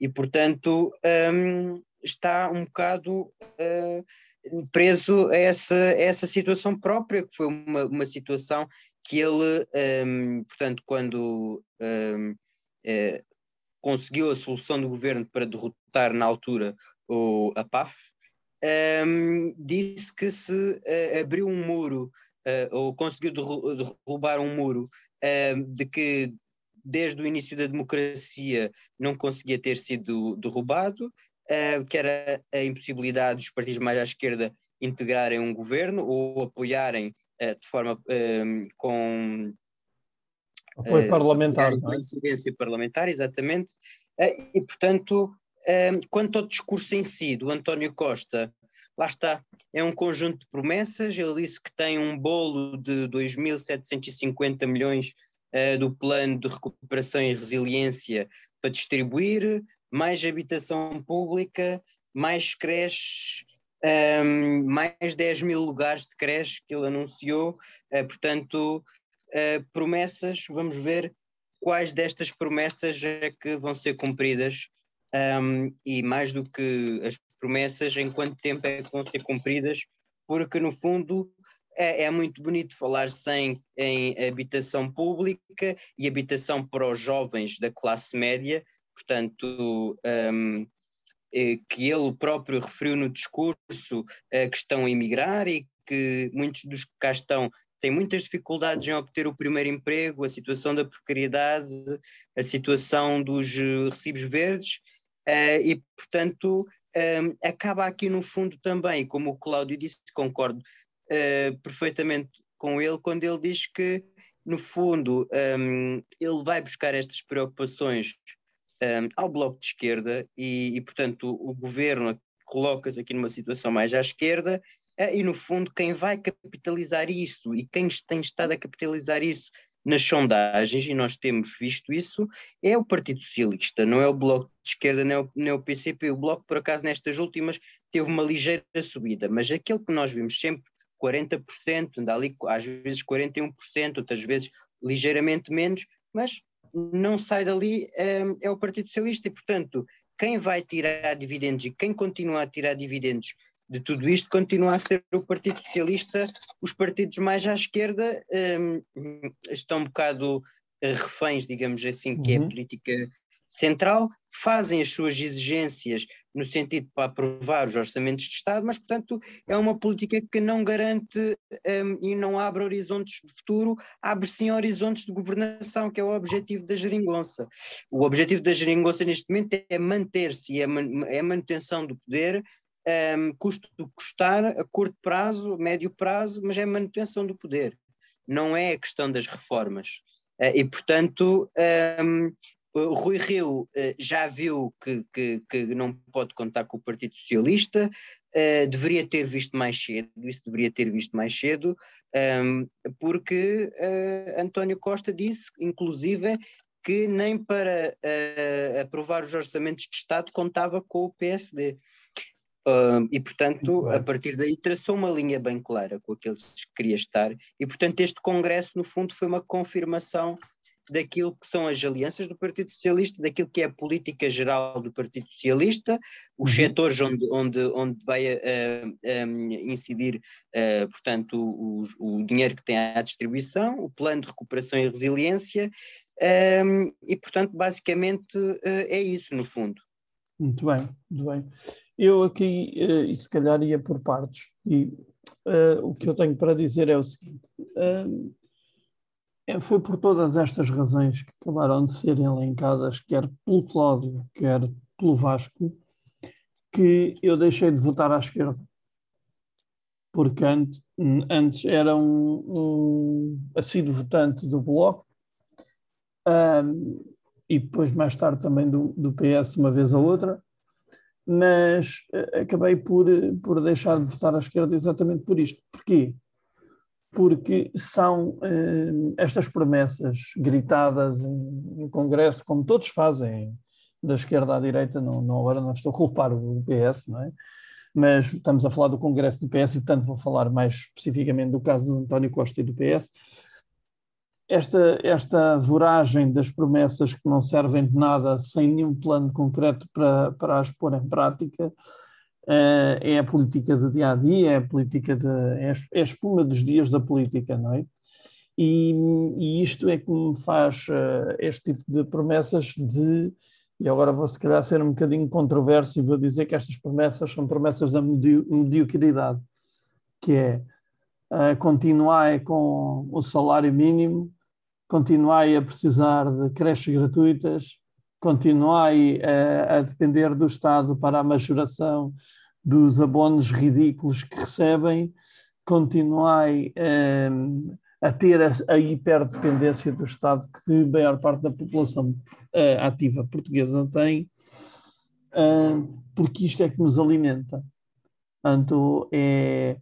E, portanto, um, está um bocado uh, preso a essa, a essa situação própria, que foi uma, uma situação que ele, um, portanto, quando um, é, conseguiu a solução do governo para derrotar na altura o, a PAF, um, disse que se uh, abriu um muro, uh, ou conseguiu derrubar um muro, de que desde o início da democracia não conseguia ter sido derrubado, uh, que era a impossibilidade dos partidos mais à esquerda integrarem um governo ou apoiarem uh, de forma uh, com apoio parlamentar, com é? incidência parlamentar, exatamente. e portanto, quanto ao discurso em si do António Costa, lá está, é um conjunto de promessas. Ele disse que tem um bolo de 2.750 milhões do plano de recuperação e resiliência para distribuir mais habitação pública, mais creches, um, mais 10 mil lugares de creche que ele anunciou, uh, portanto, uh, promessas, vamos ver quais destas promessas é que vão ser cumpridas. Um, e mais do que as promessas, em quanto tempo é que vão ser cumpridas, porque no fundo é, é, muito bonito falar sem em habitação pública e habitação para os jovens da classe média, portanto, um, que ele próprio referiu no discurso eh, que estão a emigrar e que muitos dos que cá estão têm muitas dificuldades em obter o primeiro emprego, a situação da precariedade, a situação dos eh, recibos verdes, e, portanto, um, acaba aqui no fundo também, como o Cláudio disse, concordo perfeitamente com ele, quando ele diz que, no fundo, um, ele vai buscar estas preocupações um, ao Bloco de Esquerda e, e portanto, o, o governo coloca-se aqui numa situação mais à esquerda uh, e, no fundo, quem vai capitalizar isso e quem tem estado a capitalizar isso nas sondagens, e nós temos visto isso, é o Partido Socialista, não é o Bloco de Esquerda, nem o, nem o PCP. O Bloco, por acaso, nestas últimas, teve uma ligeira subida, mas aquele que nós vimos sempre 40%, anda ali às vezes 41%, outras vezes ligeiramente menos, mas não sai dali um, é o Partido Socialista e, portanto, quem vai tirar dividendos e quem continua a tirar dividendos de tudo isto continua a ser o Partido Socialista. Os partidos mais à esquerda um, estão um bocado eh, reféns, digamos assim, que uhum. é a uhum. política central, fazem as suas exigências no sentido para aprovar os orçamentos de Estado, mas, portanto, é uma política que não garante um, e não abre horizontes de futuro, abre sim horizontes de governação, que é o objetivo da geringonça. O objetivo da geringonça neste momento é manter-se, é, é a manutenção do poder, um, custo do custar, a curto prazo, médio prazo, mas é a manutenção do poder, não é a questão das reformas. Uh, e, portanto, um, o Rui Rio uh, já viu que, que, que, não pode contar com o Partido Socialista, uh, deveria ter visto mais cedo, isso deveria ter visto mais cedo, um, porque uh, António Costa disse, inclusive, que nem para aprovar os orçamentos de Estado contava com o PSD. e, portanto, a partir daí traçou uma linha bem clara com aqueles que queria estar, e, portanto, este Congresso, no fundo, foi uma confirmação daquilo que são as alianças do Partido Socialista, daquilo que é a política geral do Partido Socialista, os uhum. setores onde, onde, onde vai uh, uh, incidir, uh, portanto, o, o, dinheiro que tem à distribuição, o plano de recuperação e resiliência, um, e, portanto, basicamente é isso, no fundo. Muito bem, muito bem. Eu aqui, e se calhar ia por partes, e o que eu tenho para dizer é o seguinte foi por todas estas razões que acabaram de ser elencadas, quer pelo Cláudio, quer pelo Vasco, que eu deixei de votar à esquerda. Porque antes, antes era um, um assíduo votante do Bloco um, e depois mais tarde também do, do PS uma vez ou outra, mas uh, acabei por, por deixar de votar à esquerda exatamente por isto. Porquê? Porque são eh, estas promessas gritadas em, Congresso, como todos fazem, da esquerda à direita, não, não, agora não estou a culpar o PS, não é? Mas estamos a falar do Congresso do PS e, portanto, vou falar mais especificamente do caso do António Costa e do PS. Esta, esta voragem das promessas que não servem de nada sem nenhum plano concreto para, para as pôr em prática, é a política do dia a dia, é a política de, é, é a espuma dos dias da política, não é? E, e isto é que me faz uh, este tipo de promessas de, e agora vou se calhar ser um bocadinho controverso e vou dizer que estas promessas são promessas da medi mediocridade, que é uh, continuar com o salário mínimo, continuar a precisar de creches gratuitas, continuai a, a, depender do Estado para a majoração dos abonos ridículos que recebem, continuai um, a ter a, a, hiperdependência do Estado que a maior parte da população uh, ativa portuguesa tem, uh, porque isto é que nos alimenta. Portanto, é,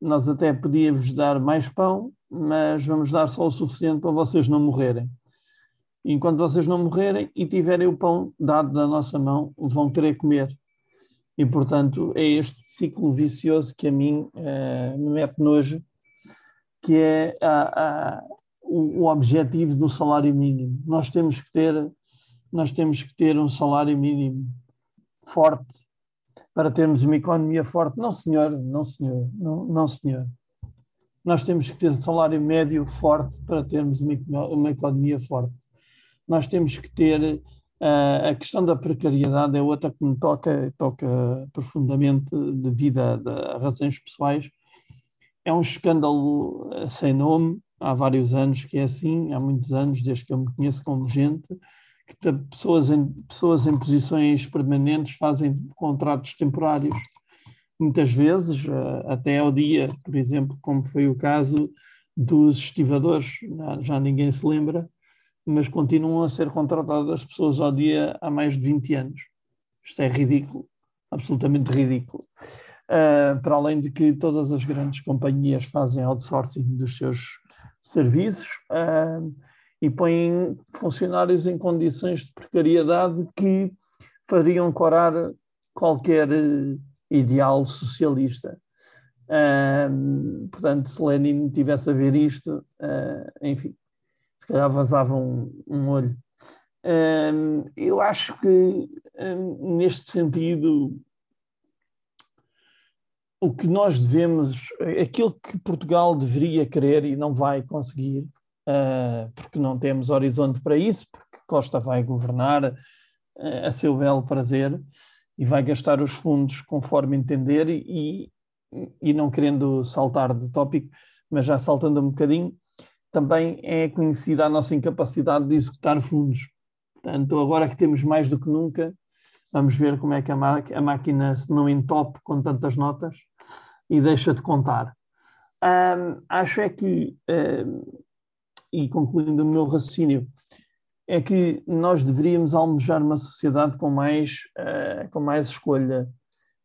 nós até podíamos dar mais pão, mas vamos dar só o suficiente para vocês não morrerem enquanto vocês não morrerem e tiverem o pão dado da nossa mão, vão querer comer. E, portanto, é este ciclo vicioso que a mim uh, me mete nojo, que é o, o, objetivo do salário mínimo. Nós temos que ter, nós temos que ter um salário mínimo forte para termos uma economia forte. Não, senhor, não, senhor, não, não senhor. Nós temos que ter um salário médio forte para termos uma, uma economia forte nós temos que ter uh, a questão da precariedade é outra que me toca, toca profundamente devido a, a razões pessoais. É um escândalo eh, sem nome, há vários anos que é assim, há muitos anos, desde que eu me conheço como gente, que pessoas em, pessoas em posições permanentes fazem contratos temporários. Muitas vezes, eh, até ao dia, por exemplo, como foi o caso dos estivadores, já ninguém se lembra, mas continuam a ser contratadas pessoas ao dia há mais de 20 anos. Isto é ridículo, absolutamente ridículo. Uh, para além de que todas as grandes companhias fazem outsourcing dos seus serviços uh, e põem funcionários em condições de precariedade que fariam corar qualquer ideal socialista. Uh, portanto, se Lenin tivesse a ver isto, enfim, se calhar vazava um, um olho. Um, eu acho que, um, neste sentido, o que nós devemos, aquilo que Portugal deveria querer e não vai conseguir, uh, porque não temos horizonte para isso, porque Costa vai governar uh, a seu belo prazer e vai gastar os fundos conforme entender e, e não querendo saltar de tópico, mas já saltando um bocadinho, também é conhecida a nossa incapacidade de executar fundos. Portanto, agora que temos mais do que nunca, vamos ver como é que a, a máquina se não entope com tantas notas e deixa de contar. Um, acho é que, um, e concluindo o meu raciocínio, é que nós deveríamos almejar uma sociedade com mais, uh, com mais escolha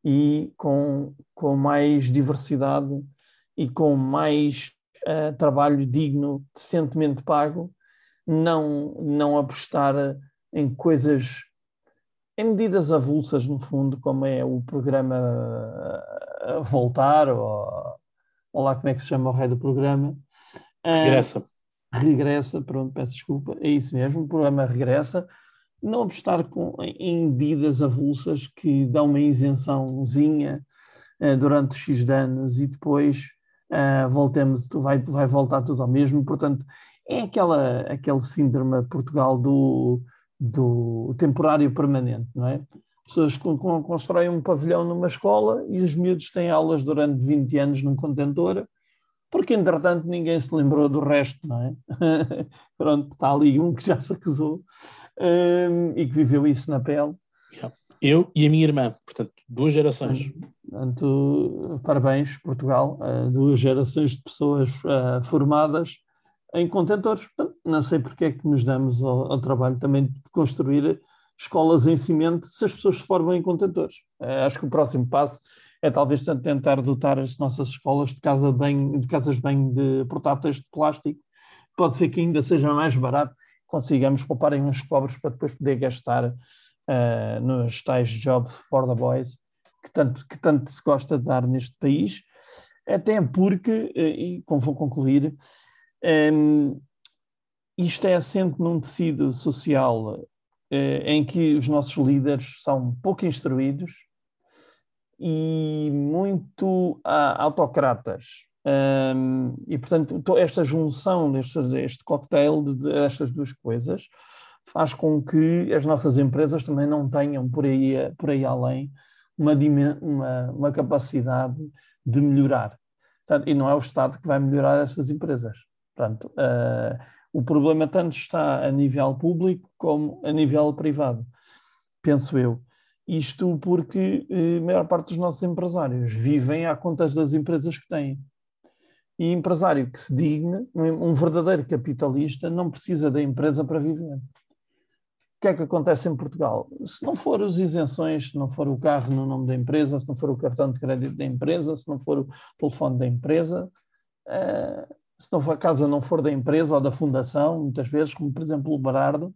e com, com mais diversidade e com mais uh, trabalho digno, decentemente pago, não, não apostar em coisas, em medidas avulsas, no fundo, como é o programa Voltar, ou, ou lá como é que se chama o rei do programa. Regressa. Uh, regressa, pronto, peço desculpa, é isso mesmo, o programa regressa. Não apostar com, em medidas avulsas que dão uma isençãozinha uh, durante X anos e depois uh, voltemos, vai, vai voltar tudo ao mesmo. Portanto, é aquela, aquele síndrome Portugal do, do temporário permanente, não é? Pessoas que constroem um pavilhão numa escola e os miúdos têm aulas durante 20 anos num contentor, porque entretanto ninguém se lembrou do resto, não é? Pronto, está ali um que já se acusou um, e que viveu isso na pele. Eu e a minha irmã, portanto, duas gerações. Portanto, parabéns, Portugal, duas gerações de pessoas uh, formadas em contentores. Portanto, não sei porque é que nos damos ao, ao, trabalho também de construir escolas em cimento se as pessoas se formam em contentores. Uh, acho que o próximo passo é talvez tentar dotar as nossas escolas de, casa banho, de casas banho de portáteis de plástico. Pode ser que ainda seja mais barato, consigamos poupar em uns cobres para depois poder gastar uh, nos tais jobs for the boys que tanto, que tanto se gosta de dar neste país, até porque, uh, e como vou concluir, um, isto é assente num tecido social uh, em que os nossos líderes são pouco instruídos e muito uh, autocratas. Um, e, portanto, esta junção, deste, este cocktail de, destas duas coisas, faz com que as nossas empresas também não tenham por aí, por aí além uma, uma, uma capacidade de melhorar. Portanto, e não é o Estado que vai melhorar essas empresas. Portanto, uh, o problema tanto está a nível público como a nível privado, penso eu. Isto porque uh, a maior parte dos nossos empresários vivem à conta das empresas que têm. E empresário que se digne, um verdadeiro capitalista, não precisa da empresa para viver o que é que acontece em Portugal? Se não for as isenções, se não for o carro no nome da empresa, se não for o cartão de crédito da empresa, se não for o telefone da empresa, uh, se não for a casa não for da empresa ou da fundação, muitas vezes, como por exemplo o Berardo,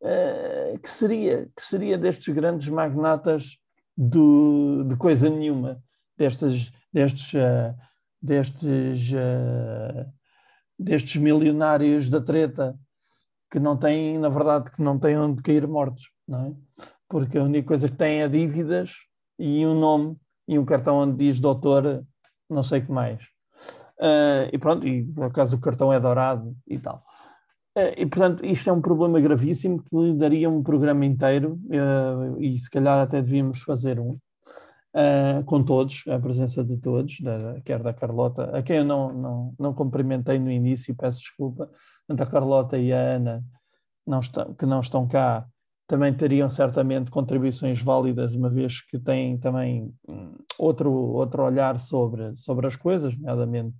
uh, que, seria, que seria destes grandes magnatas do, de coisa nenhuma, destes, destes, uh, destes, destes milionários da treta que não têm, na verdade, que não têm onde cair mortos, não é? Porque a única coisa que têm é dívidas e um nome e um cartão onde diz doutor, não sei o que mais. Uh, e pronto, e por acaso o cartão é dourado e tal. Uh, e portanto, isto é um problema gravíssimo que lhe daria um programa inteiro uh, e se calhar até devíamos fazer um. com todos, a presença de todos, da, quer da Carlota, a quem eu não, não, não cumprimentei no início, peço desculpa, a Carlota e a Ana, não estão, que não estão cá, também teriam certamente contribuições válidas, uma vez que têm também hum, outro, outro olhar sobre, sobre as coisas, nomeadamente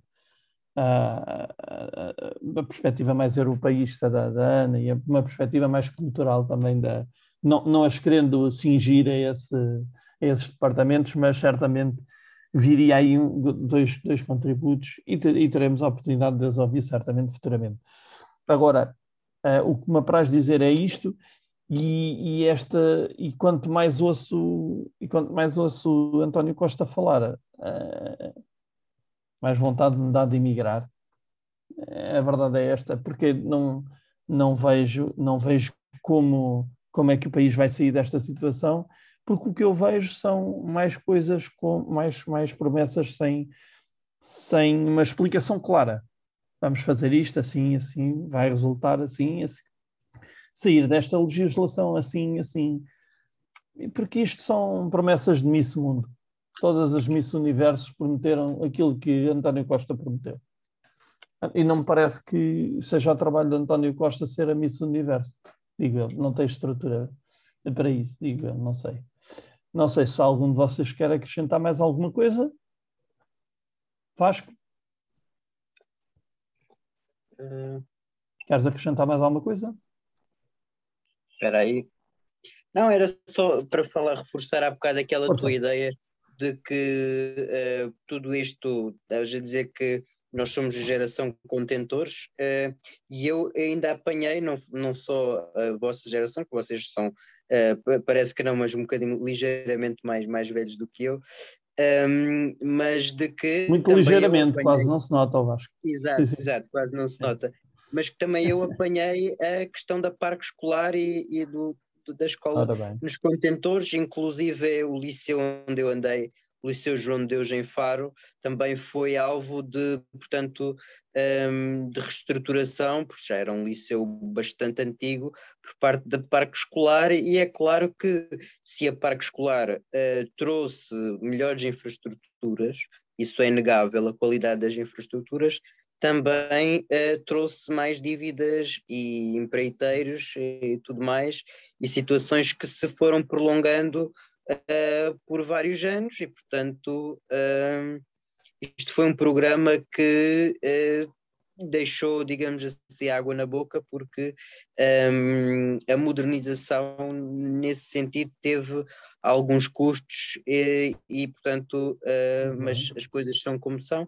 a, a, a, perspectiva mais europeísta da, da, Ana e uma perspectiva mais cultural também da. Não, não as querendo cingir a, esse, a esses departamentos, mas certamente viria aí um, dois, dois contributos e, ter, e teremos a oportunidade de os ouvir certamente futuramente. Agora, uh, o que me apraz dizer é isto, e, e, esta e quanto mais ouço e quanto mais ouço António Costa falar, uh, mais vontade me dá de emigrar. Uh, a verdade é esta, porque não não vejo não vejo como, como é que o país vai sair desta situação, porque o que eu vejo são mais coisas, com mais, mais promessas sem, sem uma explicação clara. Vamos fazer isto assim, assim, vai resultar assim, assim. Sair desta legislação assim, assim. Porque isto são promessas de Miss Mundo. Todas as Miss Universos prometeram aquilo que António Costa prometeu. E não me parece que seja o trabalho de António Costa ser a Miss Universo. Digo eu, não tem estrutura para isso, digo eu, não sei. Não sei se algum de vocês quer acrescentar mais alguma coisa. Vasco? Uh... Queres acrescentar mais alguma coisa? Espera aí. Não, era só para falar, reforçar há bocado aquela Força. tua ideia de que uh, tudo isto, estavas a dizer que nós somos geração contentores uh, e eu ainda apanhei, não, não só a vossa geração, que vocês são, uh, parece que não, mas um bocadinho ligeiramente mais, mais velhos do que eu, um, mas de que. Muito ligeiramente, apanhei... quase não se nota, eu acho. Exato, sim, sim. exato, quase não se nota. Mas que também eu apanhei a questão da parque escolar e, e do, da escola nos contentores, inclusive o liceu onde eu andei Liceu João de Deus em Faro também foi alvo de, portanto, um, de reestruturação, porque já era um liceu bastante antigo, por parte da Parque Escolar, e é claro que se a Parque Escolar uh, trouxe melhores infraestruturas, isso é inegável, a qualidade das infraestruturas, também uh, trouxe mais dívidas e empreiteiros e tudo mais, e situações que se foram prolongando uh, por vários anos e, portanto, uh, isto foi um programa que uh, deixou, digamos assim, água na boca, porque um, a modernização, nesse sentido, teve alguns custos e, e portanto, uhum. mas as coisas são como são.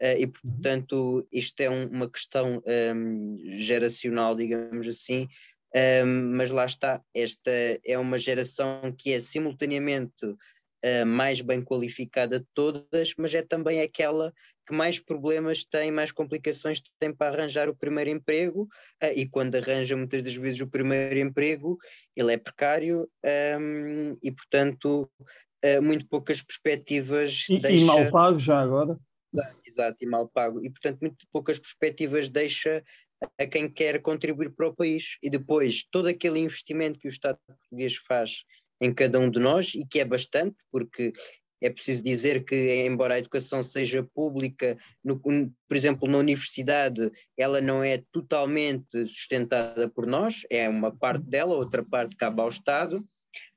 Uh, e, uhum. portanto, isto é um, uma questão um, geracional, digamos assim, um, mas lá está, esta é uma geração que é simultaneamente uh, mais bem qualificada de todas, mas é também aquela que mais problemas tem, mais complicações tem para arranjar o primeiro emprego, uh, e quando arranja muitas das vezes o primeiro emprego, ele é precário um, e, portanto, uh, muito poucas perspectivas. E, deixa... e mal pago já agora. Exato, exato, e mal pago. E, portanto, muito poucas perspectivas deixa a quem quer contribuir para o país. E depois, todo aquele investimento que o Estado português faz em cada um de nós, e que é bastante, porque é preciso dizer que, embora a educação seja pública, no, por exemplo, na universidade, ela não é totalmente sustentada por nós, é uma parte dela, outra parte cabe ao Estado.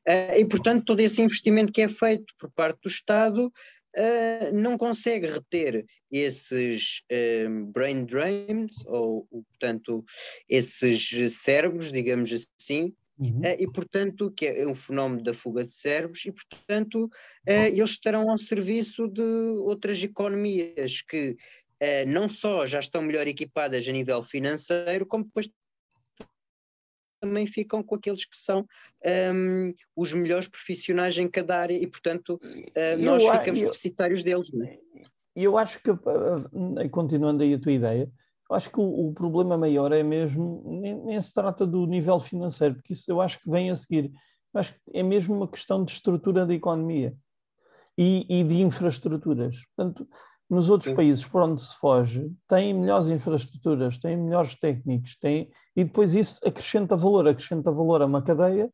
Uh, e, portanto, todo esse investimento que é feito por parte do Estado uh, não consegue reter esses uh, brain drains, ou, portanto, esses cérebros, digamos assim, Uhum. Uh, e portanto, que é um fenómeno da fuga de cérebros, e portanto, uh, eles estarão ao serviço de outras economias que não só já estão melhor equipadas a nível financeiro, como depois também ficam com aqueles que são um, os melhores profissionais em cada área e, portanto, uh, nós eu, ficamos eu, deficitários deles. É? E eu acho que, continuando aí a tua ideia, eu acho que o, o, problema maior é mesmo, nem, nem, se trata do nível financeiro, porque isso eu acho que vem a seguir. Eu acho que é mesmo uma questão de estrutura da economia e, e de infraestruturas. Portanto, nos outros Sim. países por onde se foge, têm melhores infraestruturas, têm melhores técnicos, têm, e depois isso acrescenta valor, acrescenta valor a uma cadeia.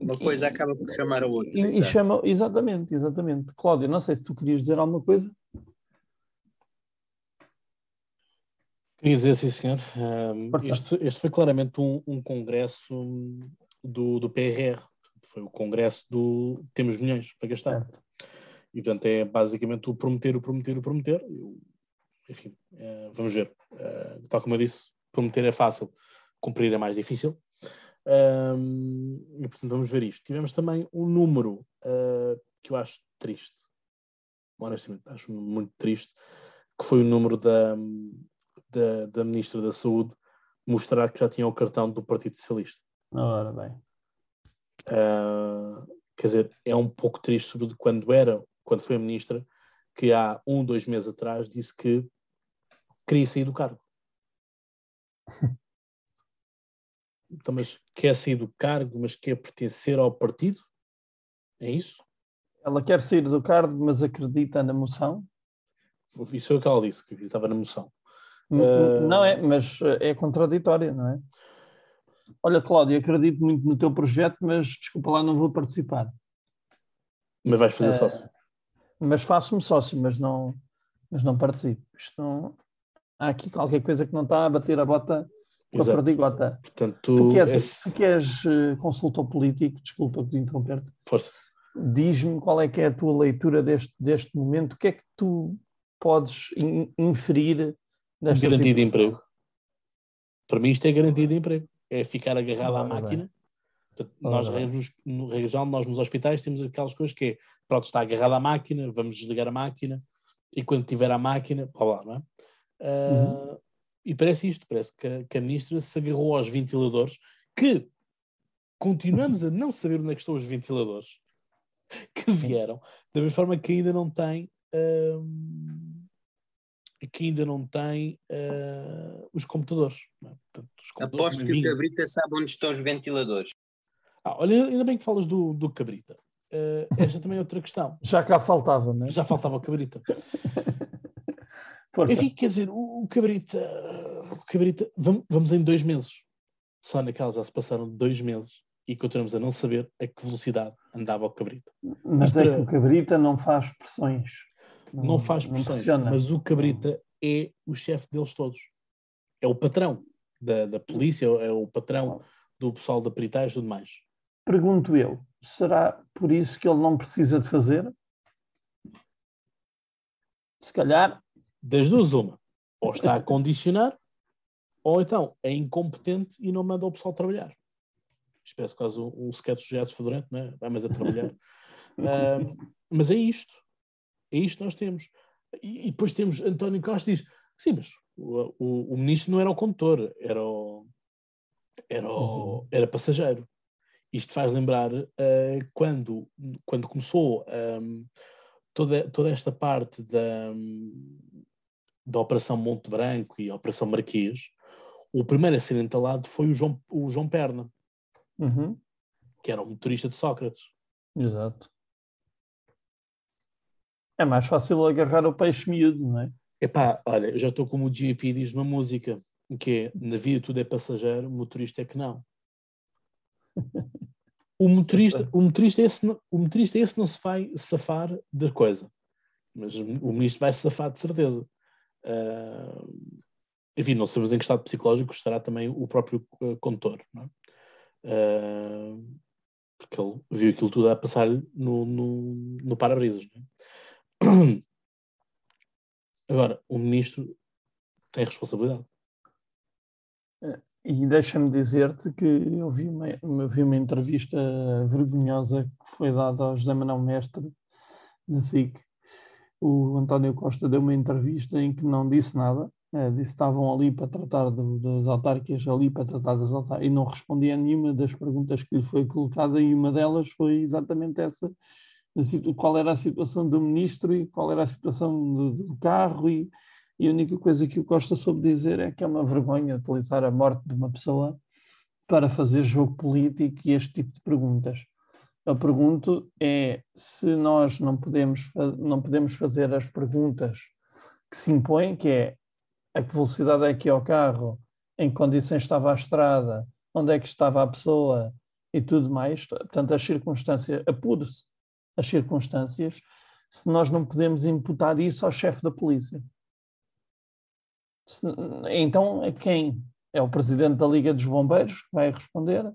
Uma coisa acaba por chamar a outra. E, e chama, exatamente, exatamente. Cláudio, não sei se tu querias dizer alguma coisa. Queria dizer, sim, senhor. Um, este, este, foi claramente um, um congresso do, do PRR. Foi o congresso do Temos Milhões para gastar. É. E, portanto, é basicamente o prometer, o prometer, o prometer. Eu, enfim, é, vamos ver. É, tal como eu disse, prometer é fácil, cumprir é mais difícil. Um, e, portanto, vamos ver isto. Tivemos também um número uh, que eu acho triste. Honestamente, acho muito triste, que foi o número da, da, da Ministra da Saúde mostrar que já tinha o cartão do Partido Socialista. Ora bem. Uh, quer dizer, é um pouco triste, sobretudo quando era quando foi ministra, que há um, dois meses atrás disse que queria sair do cargo. então, mas quer sair do cargo, mas quer pertencer ao partido? É isso? Ela quer sair do cargo, mas acredita na moção? Isso é o que ela disse, que estava na moção. Uh... Não é, mas é contraditória, não é? Olha, Cláudio, acredito muito no teu projeto, mas desculpa lá, não vou participar. Mas vais fazer uh... sócio? Mas faço-me sócio, mas não, mas não participo. Isto não... Há aqui qualquer coisa que não está a bater a bota com a perdigota. Portanto, tu, que és, esse... tu que és uh, consultor político, desculpa te interromper-te. Força. Diz-me qual é que é a tua leitura deste, deste momento, o que é que tu podes in, inferir desta Garantia de emprego. Para mim isto é garantia de emprego. É ficar agarrado ah, à máquina. Portanto, nós, no regional, nós nos hospitais temos aquelas coisas que é, pronto, está agarrado à máquina, vamos desligar a máquina, e quando tiver a máquina, blá blá, não é? Uh, uhum. E parece isto, parece que a, que a ministra se agarrou aos ventiladores, que continuamos a não saber onde é que estão os ventiladores que vieram, da mesma forma que ainda não tem uh, que ainda não tem uh, os computadores. É? Portanto, os computadores Aposto que o Cabrita sabe onde estão os ventiladores. Ah, olha, ainda bem que falas do, do Cabrita. Uh, esta também é outra questão. Já cá faltava, não é? Já faltava o Cabrita. Força. Enfim, quer dizer, o, o Cabrita, o Cabrita vamos, vamos, em dois meses. Só naquela já se passaram dois meses e continuamos a não saber a que velocidade andava o Cabrita. Mas, é que o Cabrita não faz pressões. Não, não faz pressões, não mas o Cabrita é o chefe deles todos. É o patrão da, da polícia, é o patrão do pessoal da peritagem e tudo mais. Pergunto eu, será por isso que ele não precisa de fazer? Se calhar das duas, uma. Ou está a condicionar, ou então é incompetente e não manda o pessoal trabalhar. Parece quase um, um sketch de Fedorento, não é? Vai mais a trabalhar. uh, mas é isto. É isto que nós temos. E, e depois temos António Costa diz: sim, mas o, o, o, ministro não era o condutor, era o, era, o, uhum. era passageiro. Isto faz lembrar uh, quando, quando começou um, toda, toda esta parte da, da Operação Monte Branco e a Operação Marquês, o primeiro a ser entalado foi o João, o João Perna, uhum. que era o motorista de Sócrates. Exato. É mais fácil agarrar o peixe miúdo, não é? Epá, olha, eu já estou como o GP diz numa música, que é, na vida tudo é passageiro, motorista é que não. O motorista, o motorista, esse, o motorista esse não se vai safar da coisa, mas o ministro vai se safar de certeza. Uh, enfim, não sabemos em que estado psicológico estará também o próprio uh, condutor, é? uh, porque ele viu aquilo tudo a passar no, no, no para-brisas. É? Agora, o ministro tem responsabilidade. E deixa-me dizer-te que eu vi uma, vi uma entrevista vergonhosa que foi dada ao José Manuel Mestre na SIC, o António Costa deu uma entrevista em que não disse nada, é, disse que estavam ali para tratar das autárquicas, ali para tratar das autárquicas, e não respondia a nenhuma das perguntas que lhe foi colocada, e uma delas foi exatamente essa, qual era a situação do ministro e qual era a situação do, do carro, e, e, a única coisa que o Costa soube dizer é que é uma vergonha utilizar a morte de uma pessoa para fazer jogo político e este tipo de perguntas eu pergunto é se nós não podemos, não podemos fazer as perguntas que se impõem, que é a que velocidade é que é o carro, em que condições estava a estrada, onde é que estava a pessoa e tudo mais. Portanto, as circunstâncias, apure-se as circunstâncias, se nós não podemos imputar isso ao chefe da polícia. Então, é quem? É o presidente da Liga dos Bombeiros que vai responder,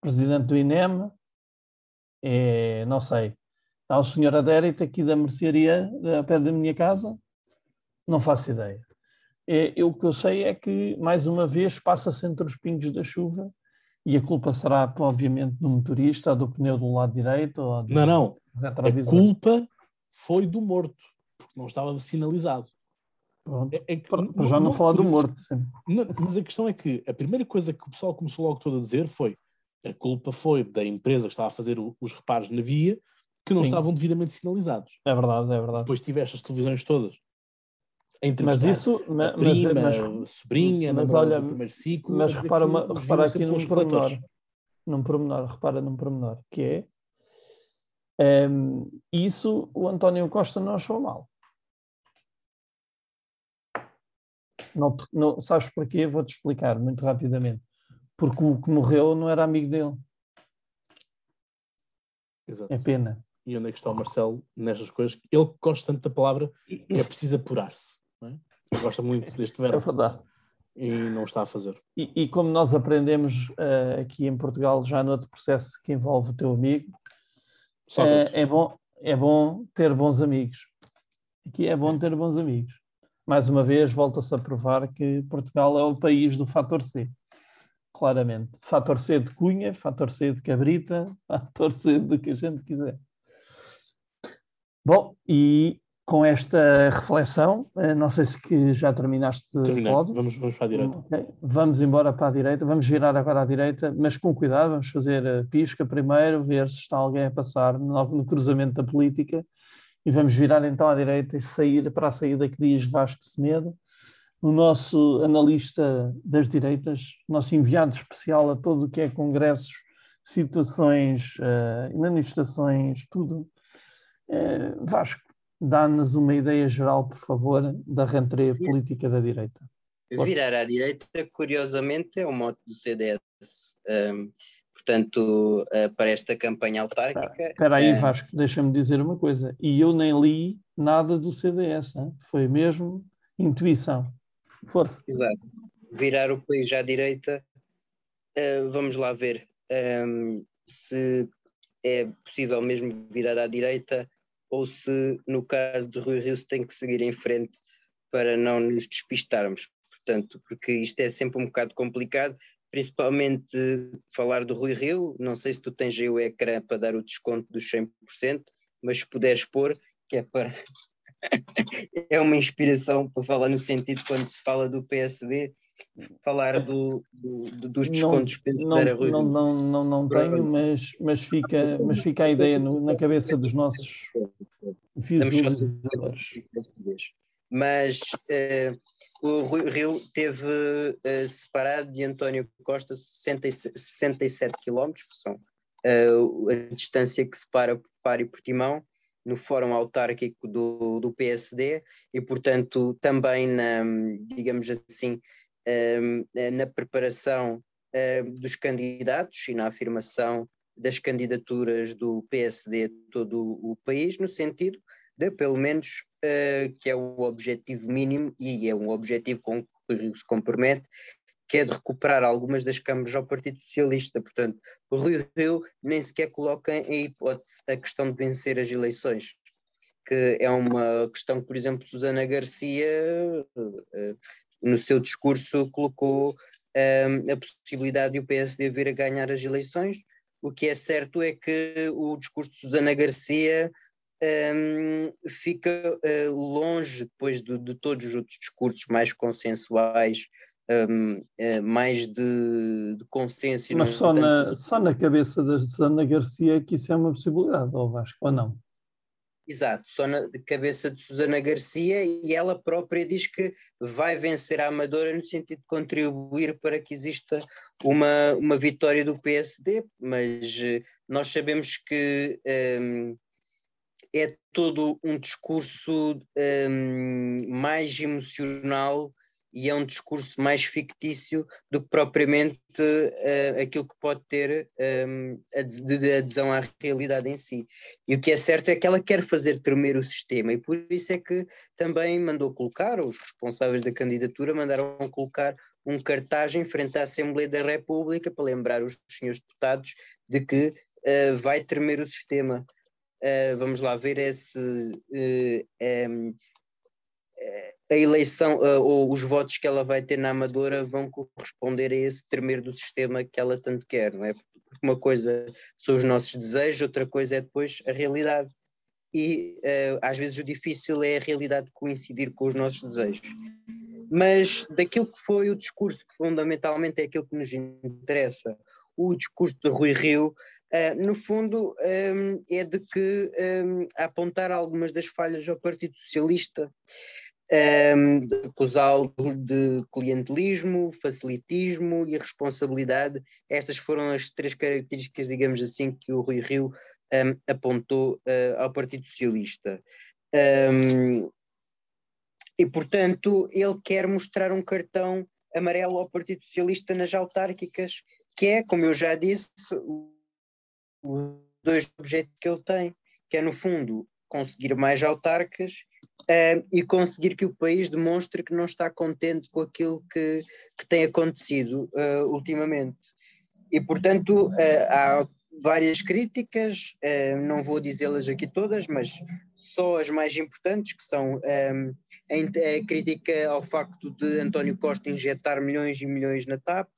presidente do INEM, é, não sei, há o senhor adérito aqui da mercearia, a pé da minha casa, não faço ideia. É, eu, o que eu sei é que, mais uma vez, passa-se entre os pingos da chuva e a culpa será, obviamente, do motorista, ou do pneu do lado direito. Ou do, não, não. A culpa foi do morto, porque não estava sinalizado. É, é que, Para já não, não falar do morto. Não, mas a questão é que a primeira coisa que o pessoal começou logo todo a dizer foi a culpa foi da empresa que estava a fazer o, os reparos na via que não Sim. estavam devidamente sinalizados. É verdade, é verdade. Depois tiveste as televisões todas Mas isso, mas, prima, mas, a sobrinha, mas olha, primeiro ciclo. mas dizer repara, que uma, repara aqui num pormenor, num pormenor, repara num pormenor, que é ehm, isso o António Costa não achou mal. Não, não, sabes porquê? Vou-te explicar muito rapidamente. Porque o que morreu não era amigo dele. Exato. É pena. E onde é que está o Marcelo nestas coisas? Ele que gosta tanto da palavra, é preciso apurar-se. é? Ele gosta muito deste É verbo verdade. e não está a fazer. E, e como nós aprendemos eh, aqui em Portugal, já no outro processo que envolve o teu amigo, é, é bom, é bom ter bons amigos. Aqui é bom ter bons amigos. Mais uma vez, volta-se a provar que Portugal é o país do fator C. Claramente. Fator C de Cunha, fator C de Cabrita, fator C do que a gente quiser. Bom, e com esta reflexão, eh, não sei se que já terminaste Terminei. Vamos, vamos para a direita. Ok, Vamos embora para a direita, vamos virar agora à direita, mas com cuidado, vamos fazer a pisca primeiro, ver se está alguém a passar no, no cruzamento da política e vamos virar então à direita e sair para a saída que diz Vasco Semedo, o nosso analista das direitas, nosso enviado especial a todo o que é congressos, situações, eh, manifestações, tudo. Eh, Vasco, dá-nos uma ideia geral, por favor, da rentrée política da direita. Virar à direita, curiosamente, é o mote do CDS. Um, portanto, uh, para esta campanha autárquica. Espera aí, eh, Vasco, deixa-me dizer uma coisa. E eu nem li nada do CDS, hein? foi mesmo intuição. Força. Exato. Virar o país à direita, uh, vamos lá ver um, se é possível mesmo virar à direita ou se, no caso de Rui Rio, se tem que seguir em frente para não nos despistarmos. Portanto, porque isto é sempre um bocado complicado, principalmente falar do Rui Rio. Não sei se tu tens aí o ecrã para dar o desconto dos 100%, mas se puderes pôr, que é para. é uma inspiração para falar no sentido quando se fala do PSD, falar do, do- do- dos descontos que temos de não, dar a Rui não, Rio. não, não, não tenho, mas, mas, fica, mas fica a ideia no- na cabeça dos nossos visualizadores. Mas eh, o Rui Rio teve eh, separado de António Costa 60 e 67 quilómetros, que são eh, a distância que separa Faro e Portimão, no fórum autárquico do, do PSD, e portanto também na, digamos assim, na preparação dos candidatos e na afirmação das candidaturas do PSD todo o país, no sentido de, pelo menos, eh, que é o objetivo mínimo e é um objetivo com que se compromete, que é de recuperar algumas das câmaras ao Partido Socialista. Portanto, o Rio Rio nem sequer coloca em hipótese a questão de vencer as eleições, que é uma questão que, por exemplo, Susana Garcia, eh, no seu discurso, colocou eh, a possibilidade de o PSD vir a ganhar as eleições. O que é certo é que o discurso de Susana Garcia um, fica uh, longe depois de, de, todos os outros discursos mais consensuais, um, uh, mais de, de consenso. Mas só na, só na cabeça da Susana Garcia que isso é uma possibilidade, ou Vasco, ou não? Exato, só na cabeça de Susana Garcia e ela própria diz que vai vencer a Amadora no sentido de contribuir para que exista uma, uma vitória do PSD, mas uh, nós sabemos que um, é todo um discurso um, mais emocional e é um discurso mais fictício do que propriamente uh, aquilo que pode ter um, de adesão à realidade em si. E o que é certo é que ela quer fazer tremer o sistema e por isso é que também mandou colocar, os responsáveis da candidatura mandaram colocar um cartaz em frente à Assembleia da República para lembrar os senhores deputados de que uh, vai tremer o sistema. Uh, vamos lá ver esse, uh, um, a eleição uh, ou os votos que ela vai ter na Amadora vão corresponder a esse tremer do sistema que ela tanto quer, não é? Porque uma coisa são os nossos desejos, outra coisa é depois a realidade. E às vezes o difícil é a realidade coincidir com os nossos desejos. Mas daquilo que foi o discurso, que fundamentalmente é aquilo que nos interessa, o discurso de Rui Rio, Uh, no fundo, um, é de que um, apontar algumas das falhas ao Partido Socialista, um, acusá-lo de clientelismo, facilitismo e responsabilidade. Estas foram as três características, digamos assim, que o Rui Rio apontou uh, ao Partido Socialista. E, portanto, ele quer mostrar um cartão amarelo ao Partido Socialista nas autárquicas, que é, como eu já disse, os dois objetivos que ele tem, que é, no fundo, conseguir mais autarcas uh, e conseguir que o país demonstre que não está contente com aquilo que, que tem acontecido uh, ultimamente. E, portanto, uh, há várias críticas, não vou dizê-las aqui todas, mas só as mais importantes, que são a, crítica ao facto de António Costa injetar milhões e milhões na TAP,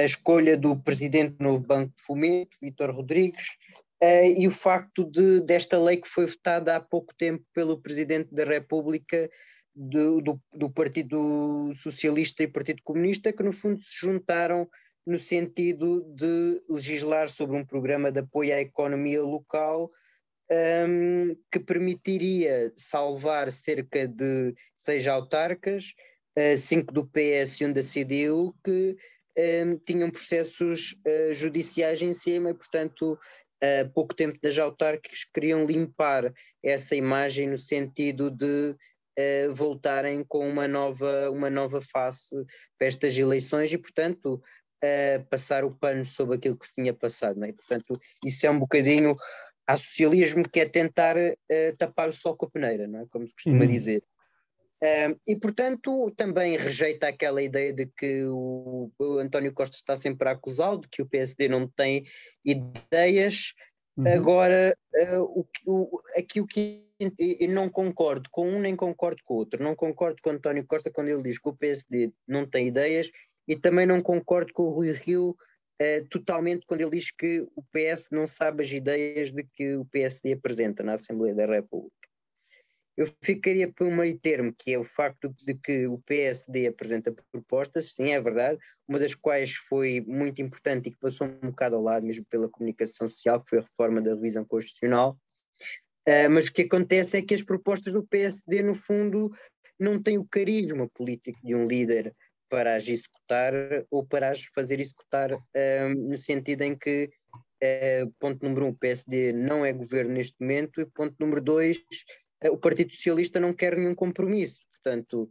a escolha do presidente do novo Banco de Fomento, Vítor Rodrigues, uh, e o facto de, desta lei que foi votada há pouco tempo pelo Presidente da República do, do, do Partido Socialista e Partido Comunista, que no fundo se juntaram no sentido de legislar sobre um programa de apoio à economia local um, que permitiria salvar cerca de seis autarcas, uh, cinco do PS e um da CDU, que um, tinham processos uh, judiciais em cima e, portanto, a pouco tempo das autárquicas queriam limpar essa imagem no sentido de uh, voltarem com uma nova, uma nova face para estas eleições e, portanto, uh, passar o pano sobre aquilo que se tinha passado. Né? Portanto, isso é um bocadinho a socialismo que é tentar uh, tapar o sol com a peneira, não é? como se costuma uhum. dizer. Uh, e, portanto, também rejeita aquela ideia de que o, o António Costa está sempre a acusá-lo, de que o PSD não tem ideias. Uhum. Agora, uh, o, o, aqui o que eu não concordo com um nem concordo com o outro. Não concordo com o António Costa quando ele diz que o PSD não tem ideias e também não concordo com o Rui Rio uh, totalmente quando ele diz que o PS não sabe as ideias de que o PSD apresenta na Assembleia da República. Eu ficaria por um meio termo, que é o facto de que o PSD apresenta propostas, sim, é verdade, uma das quais foi muito importante e que passou um bocado ao lado, mesmo pela comunicação social, que foi a reforma da revisão constitucional. Uh, mas o que acontece é que as propostas do PSD, no fundo, não têm o carisma político de um líder para as executar ou para as fazer executar, uh, no sentido em que, uh, ponto número um, o PSD não é governo neste momento, e ponto número dois, o Partido Socialista não quer nenhum compromisso. Portanto,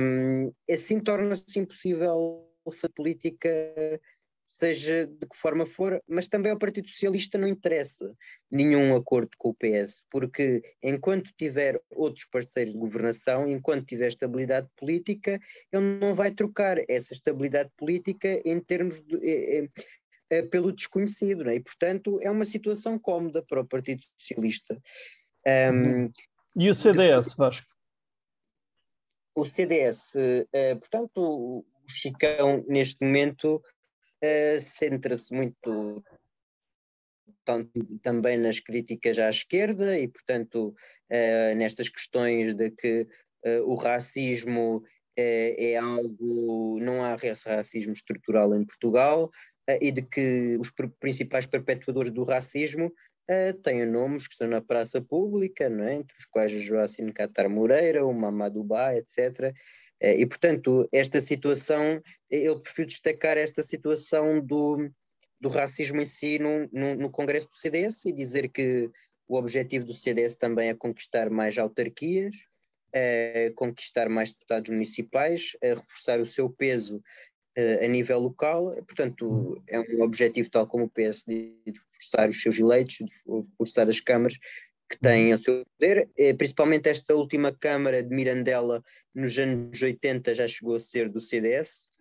um, assim torna-se impossível a política, seja de que forma for, mas também ao Partido Socialista não interessa nenhum acordo com o PS, porque enquanto tiver outros parceiros de governação, enquanto tiver estabilidade política, ele não vai trocar essa estabilidade política em termos de. É, é, pelo desconhecido, é? e portanto é uma situação cómoda para o Partido Socialista. Um, e o CDS, Vasco? O CDS, uh, eh, portanto, o Chicão, neste momento, uh, centra-se muito também nas críticas à esquerda e, portanto, uh, nestas questões de que o racismo é algo, não há racismo estrutural em Portugal e de que os principais perpetuadores do racismo uh, têm nomes que estão na praça pública, não é? entre os quais o Joacim Catar Moreira, o Mamadou Ba, etc. Uh, eh, e, portanto, esta situação, eu prefiro destacar esta situação do, do racismo em si no, no, no Congresso do CDS e dizer que o objetivo do CDS também é conquistar mais autarquias, uh, conquistar mais deputados municipais, reforçar o seu peso a nível local. Portanto, é um objetivo tal como o PSD forçar os seus eleitos, de forçar as câmaras que têm o seu poder, eh, principalmente esta última Câmara de Mirandela nos anos 80 já chegou a ser do CDS,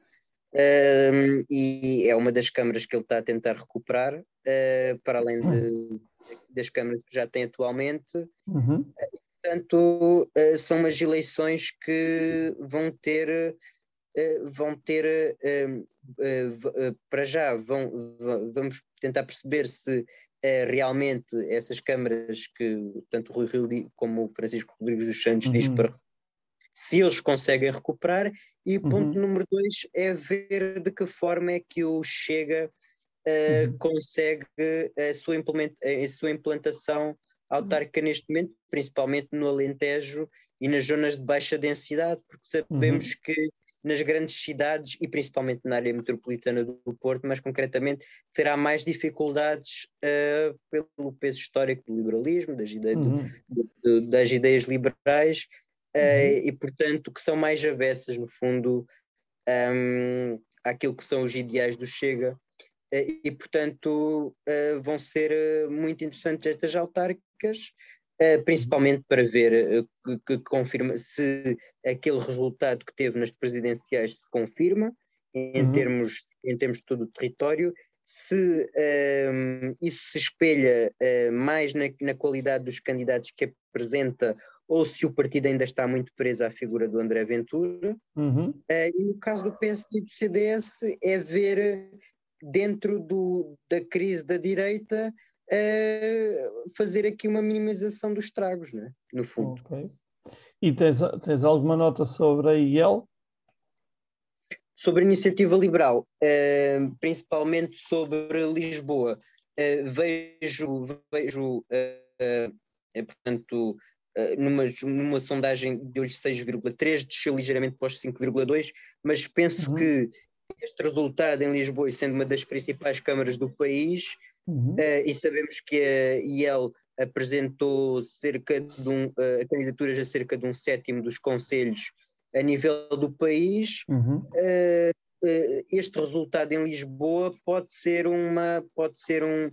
um, e é uma das câmaras que ele está a tentar recuperar, uh, para além de, das câmaras que já tem atualmente. Uhum. portanto, uh, são umas eleições que vão ter eh, vão ter, para já, vão, vamos tentar perceber se realmente essas câmaras que tanto o Rui Rio como o Francisco Rodrigues dos Santos uhum. diz para se eles conseguem recuperar e ponto uhum. número dois é ver de que forma é que o Chega uh, uhum. consegue a sua, a sua implantação autárquica neste momento, principalmente no Alentejo e nas zonas de baixa densidade, porque sabemos uhum. que nas grandes cidades e principalmente na área metropolitana do Porto, mas concretamente terá mais dificuldades uh, pelo peso histórico do liberalismo, das ideias, uhum. do, do, das ideias liberais uh, uhum. e, portanto, que são mais avessas, no fundo, um, àquilo que são os ideais do Chega. Uh, e, portanto, vão ser muito interessantes estas autárquicas principalmente para ver eh, que, que, confirma se aquele resultado que teve nas presidenciais se confirma em, uhum. termos, em termos de todo o território, se um, ehm, isso se espelha uh, mais na, na, qualidade dos candidatos que apresenta ou se o partido ainda está muito preso à figura do André Ventura. Uhum. Uh, e no caso do PSD e do CDS é ver dentro do, da crise da direita uh, fazer aqui uma minimização dos estragos, né? no fundo. Okay. E tens, tens alguma nota sobre a IEL? Sobre a iniciativa liberal, uh, principalmente sobre Lisboa, uh, vejo, vejo portanto, numa, numa sondagem deu-lhe 6,3, desceu ligeiramente para os 5,2, mas penso uhum. que este resultado em Lisboa, sendo uma das principais câmaras do país, Uhum. Uh, e sabemos que a IEL apresentou cerca de um, uh, candidaturas a cerca de um sétimo dos conselhos a nível do país. Uhum. Uh, este resultado em Lisboa pode ser uma pode ser um,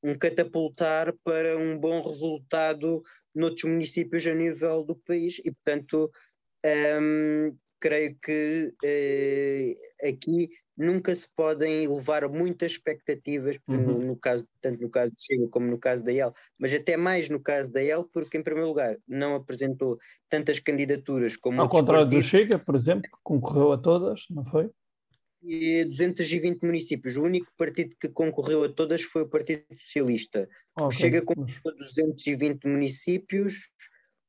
um catapultar para um bom resultado noutros municípios a nível do país e portanto um, creio que aqui nunca se podem levar muitas expectativas, uhum. no, caso, tanto no caso de Chega como no caso da IEL, mas até mais no caso da IEL, porque, em primeiro lugar, não apresentou tantas candidaturas como Ao contrário partidos. do Chega, por exemplo, que concorreu a todas, não foi? E 220 municípios. O único partido que concorreu a todas foi o Partido Socialista. Okay. O Chega conquistou 220 municípios,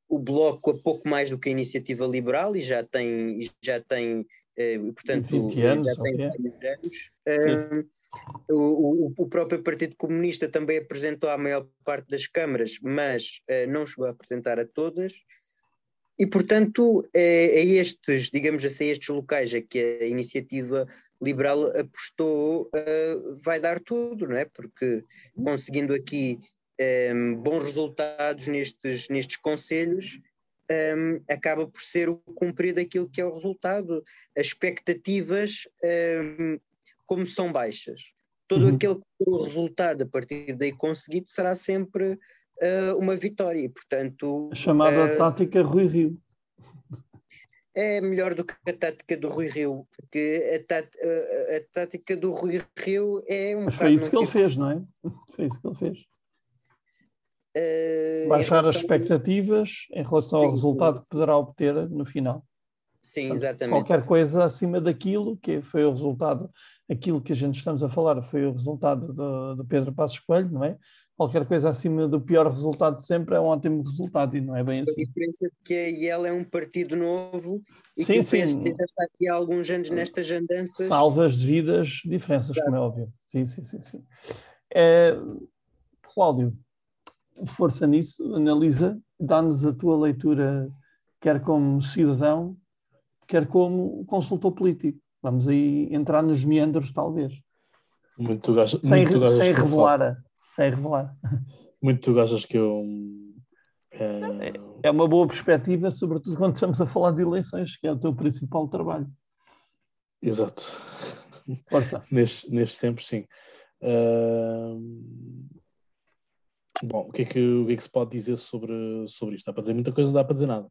o Bloco a pouco mais do que a Iniciativa Liberal e já tem, já tem eh, portanto, 20 anos, já tem okay. anos. Uh, o, o, próprio Partido Comunista também apresentou a maior parte das câmaras, mas uh, não chegou a apresentar a todas. E, portanto, é, é estes, digamos assim, estes locais a que a iniciativa liberal apostou vai dar tudo, não é? Porque conseguindo aqui um, bons resultados nestes, nestes conselhos, um, acaba por ser o cumprir daquilo que é o resultado. As expectativas, um, como são baixas, todo uhum. aquele resultado a partir daí conseguido será sempre uh, uma vitória. portanto, a chamada uh, tática Rui Rio. É melhor do que a tática do Rui Rio, porque a, tá, a tática do Rui Rio é um. Mas foi isso que ele fez, não é? Foi isso que ele fez. Uh, Baixar as expectativas em relação sim, ao resultado sim, que poderá obter no final. Sim, Portanto, exatamente. Qualquer coisa acima daquilo que foi o resultado, aquilo que a gente estamos a falar foi o resultado do, do Pedro Passos Coelho, não é? Qualquer coisa acima do pior resultado de sempre é um ótimo resultado e não é bem assim. A diferença é que a IEL é um partido novo e sim, que o PSD já está aqui há alguns anos nestas andanças. Salvas devidas diferenças, Exato. como é óbvio. Sim, sim, sim. sim. É, Cláudio, força nisso, analisa, dá-nos a tua leitura, quer como cidadão, quer como consultor político. Vamos aí entrar nos meandros, talvez. Muito tu gostas, sem, muito tu sem revelar. Sem revelar. Muito tu gostas que eu. É... é uma boa perspectiva, sobretudo quando estamos a falar de eleições, que é o teu principal trabalho. Exato. Força. neste, neste tempo, sim. Uh... Bom, o que, é que, o que é que se pode dizer sobre, sobre isto? Dá para dizer muita coisa, dá para dizer nada.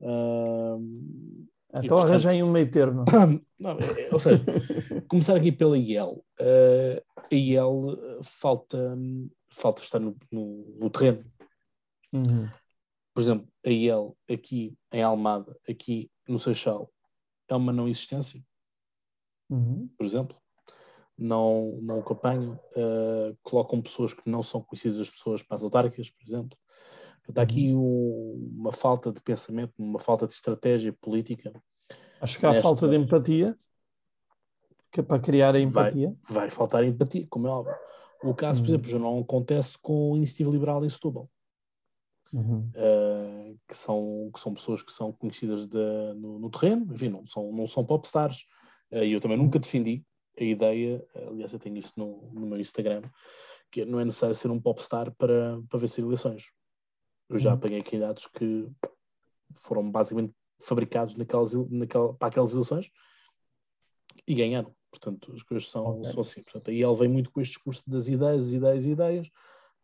Uh, então arranjem um meio termo. Não, é, é, ou seja, começar aqui pela IEL. Uh, a IEL falta, falta estar no, no, no terreno. Uhum. Por exemplo, a IEL aqui em Almada, aqui no Seixal, é uma não existência. Uhum. Por exemplo não, não acompanham, uh, colocam pessoas que não são conhecidas as pessoas para as autárquicas, por exemplo. Há aqui um, uma falta de pensamento, uma falta de estratégia política. Acho que há nesta... falta de empatia, que é para criar a empatia. Vai, vai faltar empatia, como é óbvio. O caso, por uhum. exemplo, já não acontece com a Iniciativa Liberal em Setúbal. Uhum. uh, que, são, que são pessoas que são conhecidas de, no, no, terreno, enfim, não são, não são popstars. E uh, eu também nunca defendi a ideia, aliás, eu tenho isso no, no meu Instagram, que não é necessário ser um popstar para, para vencer eleições. Eu já uhum. apanhei candidatos que foram basicamente fabricados naquelas, naquela, para aquelas eleições e ganharam. Portanto, as coisas são, okay. são assim. Portanto, aí ele vem muito com este discurso das ideias, ideias, ideias,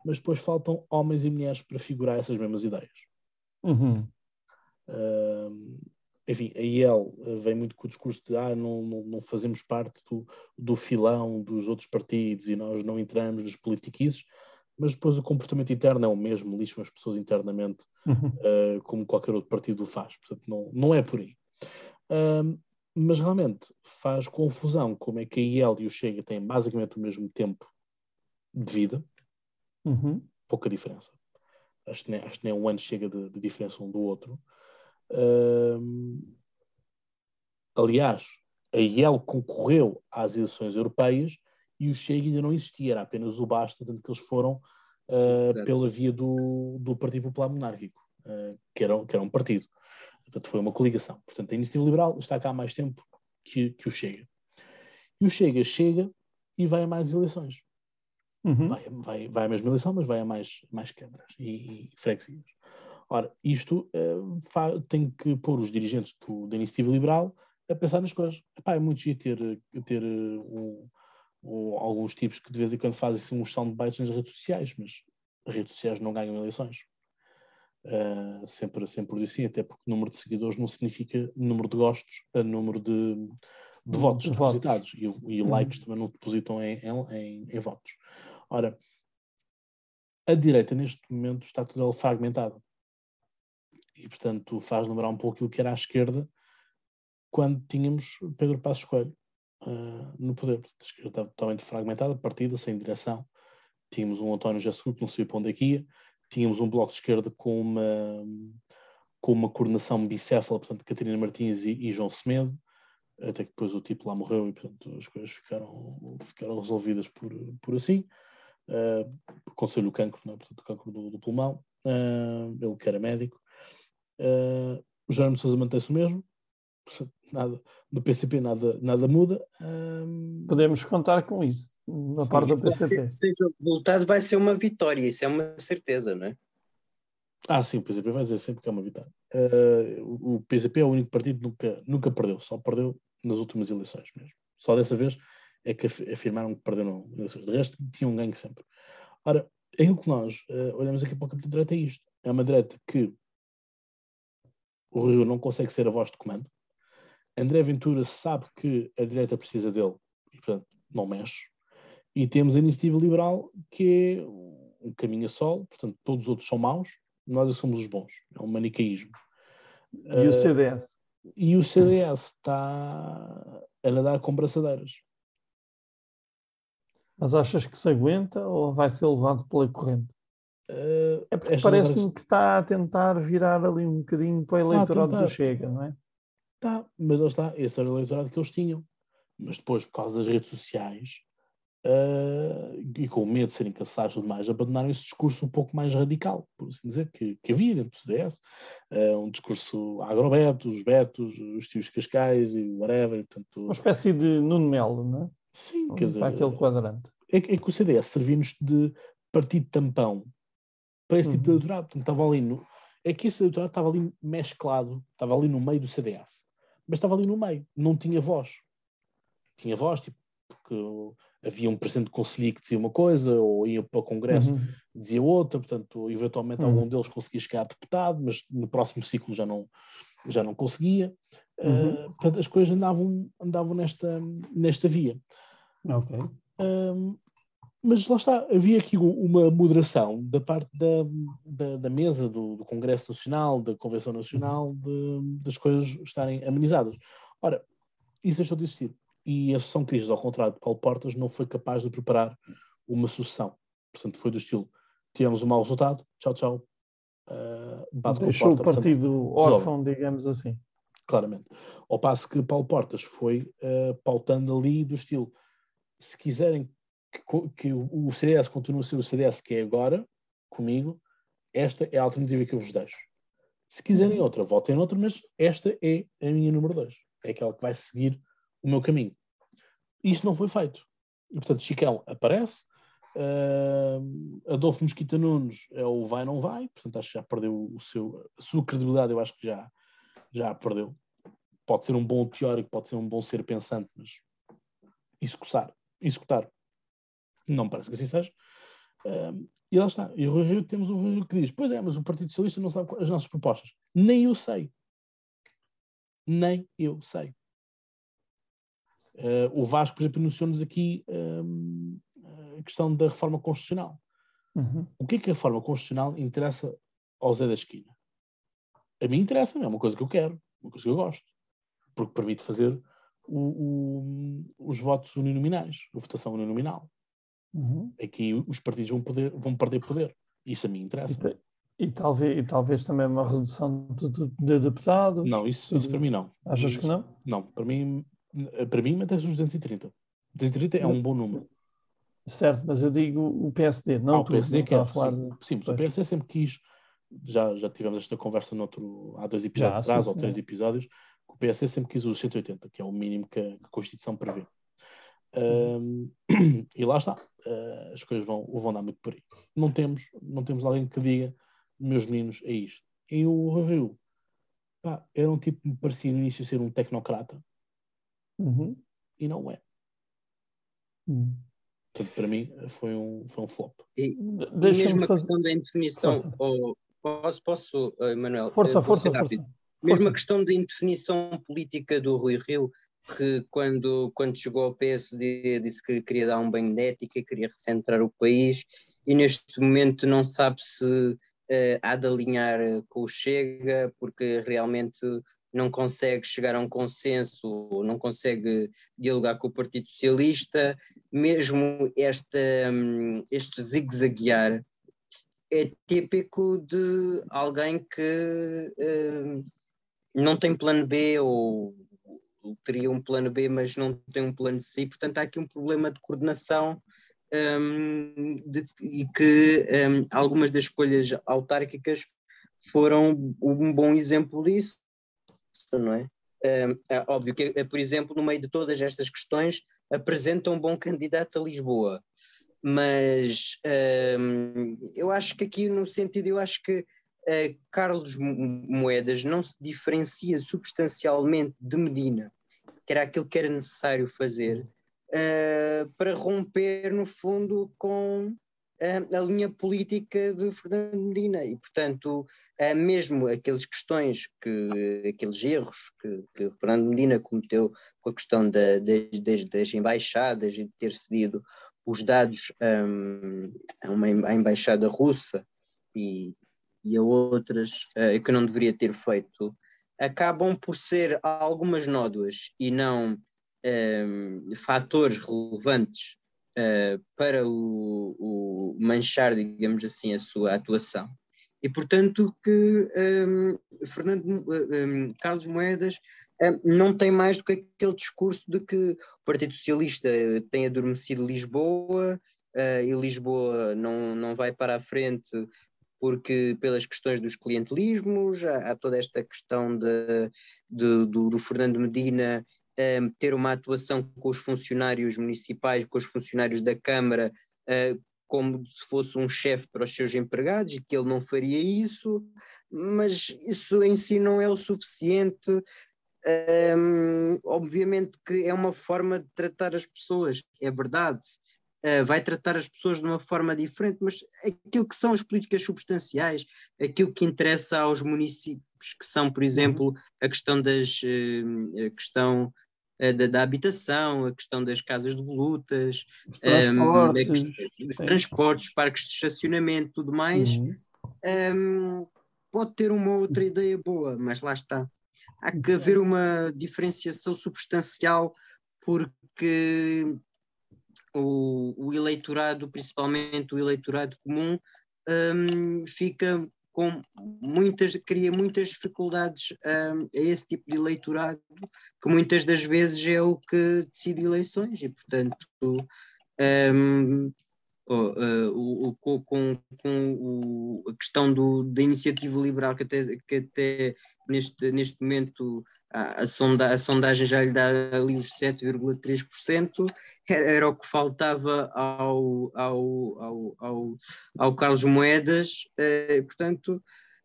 mas depois faltam homens e mulheres para figurar essas mesmas ideias. Uhum. Uh, enfim, a IEL vem muito com o discurso de ah, não, não, não, fazemos parte do, do filão dos outros partidos e nós não entramos nos politiquices, mas depois o comportamento interno é o mesmo, lixam as pessoas internamente uhum. uh, como qualquer outro partido faz. Portanto, não, não é por aí. Uh, mas realmente faz confusão como é que a IEL e o Chega têm basicamente o mesmo tempo de vida, uhum. pouca diferença. Acho que, nem, acho que nem um ano chega de, de diferença um do outro. Uh, aliás, a IEL concorreu às eleições europeias e o Chega ainda não existia, era apenas o Basta, tanto que eles foram uh, pela via do, do Partido Popular Monárquico, uh, que, era, que era um partido. Portanto, foi uma coligação. Portanto, a Iniciativa Liberal está cá há mais tempo que, que o Chega. E o Chega chega e vai a mais eleições. Uhum. Vai, vai, vai à mesma eleição, mas vai a mais, mais câmaras e, e freguesias. Ora, isto uh, tem que pôr os dirigentes do, da Iniciativa Liberal a pensar nas coisas. Epá, é muito giro ter, ter um, ou alguns tipos que de vez em quando fazem assim, uns soundbites nas redes sociais, mas as redes sociais não ganham eleições. Uh, sempre, sempre assim, até porque o número de seguidores não significa número de gostos, a número de, de votos de depositados. Votos. E, e uhum. likes também não depositam em, em, em, votos. Ora, a direita neste momento está toda fragmentada. E, portanto, faz lembrar um pouco aquilo que era a esquerda quando tínhamos Pedro Passos Coelho uh, no poder. A esquerda estava totalmente fragmentada, partida, sem direção. Tínhamos um António Jassou que não sabia para onde é ia. Tínhamos um bloco de esquerda com uma, com uma coordenação bicéfala, portanto, Catarina Martins e, e João Semedo até que depois o tipo lá morreu e portanto as coisas ficaram, ficaram resolvidas por, por assim. Uh, Aconselho o cancro, não é? portanto o cancro do, do pulmão, uh, ele que era médico. Uh, o Jerónimo Sousa mantém-se o mesmo, nada, do PCP nada, nada muda. Um... Podemos contar com isso, na parte do PCP. Seja o resultado vai ser uma vitória, isso é uma certeza, não é? Ah, sim, o PCP vai dizer sempre que é uma vitória. Uh, o PCP é o único partido que nunca, nunca perdeu, só perdeu nas últimas eleições mesmo. Só dessa vez é que afirmaram que perderam eleições. De resto, tinham um ganho sempre. Ora, aquilo que nós uh, olhamos aqui para o campo de direita é isto. É uma direita que o Rio não consegue ser a voz de comando, André Ventura sabe que a direita precisa dele e, portanto, não mexe. E temos a iniciativa liberal, que é um caminho a sol, portanto, todos os outros são maus, nós é somos os bons. É um manicaísmo. E uh, o CDS? E o CDS está a nadar com braçadeiras. Mas achas que se aguenta ou vai ser levado pela corrente? Uh, é porque parece-me que está a tentar virar ali um bocadinho para o eleitorado do Chega, não é? Tá, mas lá está, esse era o eleitorado que eles tinham. Mas depois, por causa das redes sociais, uh, e com medo de serem caçados e tudo mais, abandonaram esse discurso um pouco mais radical, por assim dizer, que, que havia dentro do CDS. Uh, ah, um discurso agrobetos, betos, os tios cascais e whatever. Portanto, Uma espécie de Nuno Melo, não é? Sim, quer dizer. Para aquele quadrante. É, é que o CDS serviu-nos de partido tampão para esse tipo de uhum. eleitorado. Portanto, estava ali no, é que esse eleitorado estava ali mesclado, estava ali no meio do CDS mas estava ali no meio, não tinha voz. Tinha voz, tipo, porque havia um presidente conselheiro que dizia uma coisa, ou ia para o Congresso uhum. dizia outra, portanto, eventualmente uhum. algum deles conseguia chegar a deputado, mas no próximo ciclo já não, já não conseguia. Uhum. Uh, portanto, as coisas andavam, andavam nesta, nesta via. Ok. Uh, mas lá está, havia aqui uma moderação da parte da, da, da mesa do, do, Congresso Nacional, da Convenção Nacional, de, das coisas estarem amenizadas. Ora, isso deixou de existir. E a sucessão Cris, ao contrário de Paulo Portas, não foi capaz de preparar uma sucessão. Portanto, foi do estilo: tivemos um mau resultado, tchau, tchau. Uh, Deixou o partido órfão, digamos assim. Claramente. Ao passo que Paulo Portas foi uh, pautando ali do estilo: se quiserem que, que o CDS continua a ser o CDS que é agora, comigo, esta é a alternativa que eu vos deixo. Se quiserem Uhum. outra, votem noutra, mas esta é a minha número 2. É aquela que vai seguir o meu caminho. Isto não foi feito. E, portanto, Chicão aparece, uh, Adolfo Mosquita Nunes é o vai não vai, portanto, acho que já perdeu o seu, a sua credibilidade, eu acho que já, já perdeu. Pode ser um bom teórico, pode ser um bom ser pensante, mas executar, executar não parece que assim seja. E lá está. E o Rui Rio, temos um Rui Rio que diz: Pois é, mas o Partido Socialista não sabe as nossas propostas. Nem eu sei. Nem eu sei. Uh, o Vasco, por exemplo, anunciou-nos aqui um, a questão da reforma constitucional. Uhum. O que é que a reforma constitucional interessa ao Zé da Esquina? A mim interessa, é uma coisa que eu quero, uma coisa que eu gosto, porque permite fazer o, o, os votos uninominais, a votação uninominal. Uhum. Aqui os partidos vão, poder, vão perder poder. Isso a mim interessa. E, e, talvez, e talvez também uma redução de, de, de deputados. Não, isso, isso para mim não. Achas que não? Não, para mim, para mim mantém-se os 230. 230 é um bom número. Certo, mas eu digo o PSD, não ah, tu. o PSD não quer, a falar sim, de... sim, mas o PSD sempre quis, já, já tivemos esta conversa noutro, há dois episódios atrás, ou três sim. episódios, que o PSD sempre quis os 180, que é o mínimo que a, que a Constituição prevê. Uhum. Um, e lá está, uh, as coisas vão, vão dar muito por aí. Não temos, não temos alguém que diga, meus meninos, é isto. E o Rio, pá, era um tipo que me parecia no início ser um tecnocrata, Uhum. e não é. Uhum. Portanto, para mim, foi um, foi um flop. E, e mesmo a fazer. questão da indefinição, Força. ou, posso, posso uh, Manuel? Força, vou força, força. Mesmo Força. a questão da indefinição política do Rui Rio, que quando, quando chegou ao PSD disse que queria dar um banho de ética, queria recentrar o país, e neste momento não sabe se eh, há de alinhar eh, com o Chega, porque realmente não consegue chegar a um consenso, não consegue dialogar com o Partido Socialista, mesmo esta, hum, este zigue-zaguear é típico de alguém que hum, não tem plano B ou teria um plano B, mas não tem um plano C, portanto há aqui um problema de coordenação hum, de- e que hum, algumas das escolhas autárquicas foram um bom exemplo disso, não é? Hum, é óbvio que, por exemplo, no meio de todas estas questões, apresenta um bom candidato a Lisboa, mas hum, eu acho que aqui no sentido, eu acho que eh, Carlos Mo- Moedas não se diferencia substancialmente de Medina, que era aquilo que era necessário fazer, eh, para romper, no fundo, com eh, a linha política de Fernando Medina. E, portanto, eh, mesmo aquelas questões, que, aqueles erros que, que Fernando Medina cometeu com a questão da- das- das- das embaixadas e de ter cedido os dados hum, a uma embaixada russa e, e a outras eh, que não deveria ter feito, acabam por ser algumas nódoas e não hum, fatores relevantes eh, para o, o manchar, digamos assim, a sua atuação. E, portanto, que hum, Fernando, hum, Carlos Moedas não tem mais do que aquele discurso de que o Partido Socialista tem adormecido Lisboa eh, e Lisboa não, não vai para a frente porque pelas questões dos clientelismos, há, há toda esta questão de, de- do, do Fernando Medina eh, ter uma atuação com os funcionários municipais, com os funcionários da Câmara, eh, como se fosse um chefe para os seus empregados e que ele não faria isso, mas isso em si não é o suficiente. Hum, obviamente que é uma forma de tratar as pessoas, é verdade. Uh, vai tratar as pessoas de uma forma diferente, mas aquilo que são as políticas substanciais, aquilo que interessa aos municípios, que são, por exemplo, a questão das uh, a questão uh, da, da, habitação, a questão das casas de volutas, os transportes, um, os transportes parques de estacionamento, tudo mais, uhum. um, pode ter uma outra ideia boa, mas lá está. Há que haver uma diferenciação substancial porque o, o, eleitorado, principalmente o eleitorado comum, um, fica com muitas, cria muitas dificuldades um, a esse tipo de eleitorado, que muitas das vezes é o que decide eleições, e portanto um, uh, com, com, com o, a questão do, da iniciativa liberal, que até, que até neste, neste momento a, a, sonda, a sondagem já lhe dá ali os 7,3%, era o que faltava ao, ao, ao, ao, ao Carlos Moedas, uh, portanto,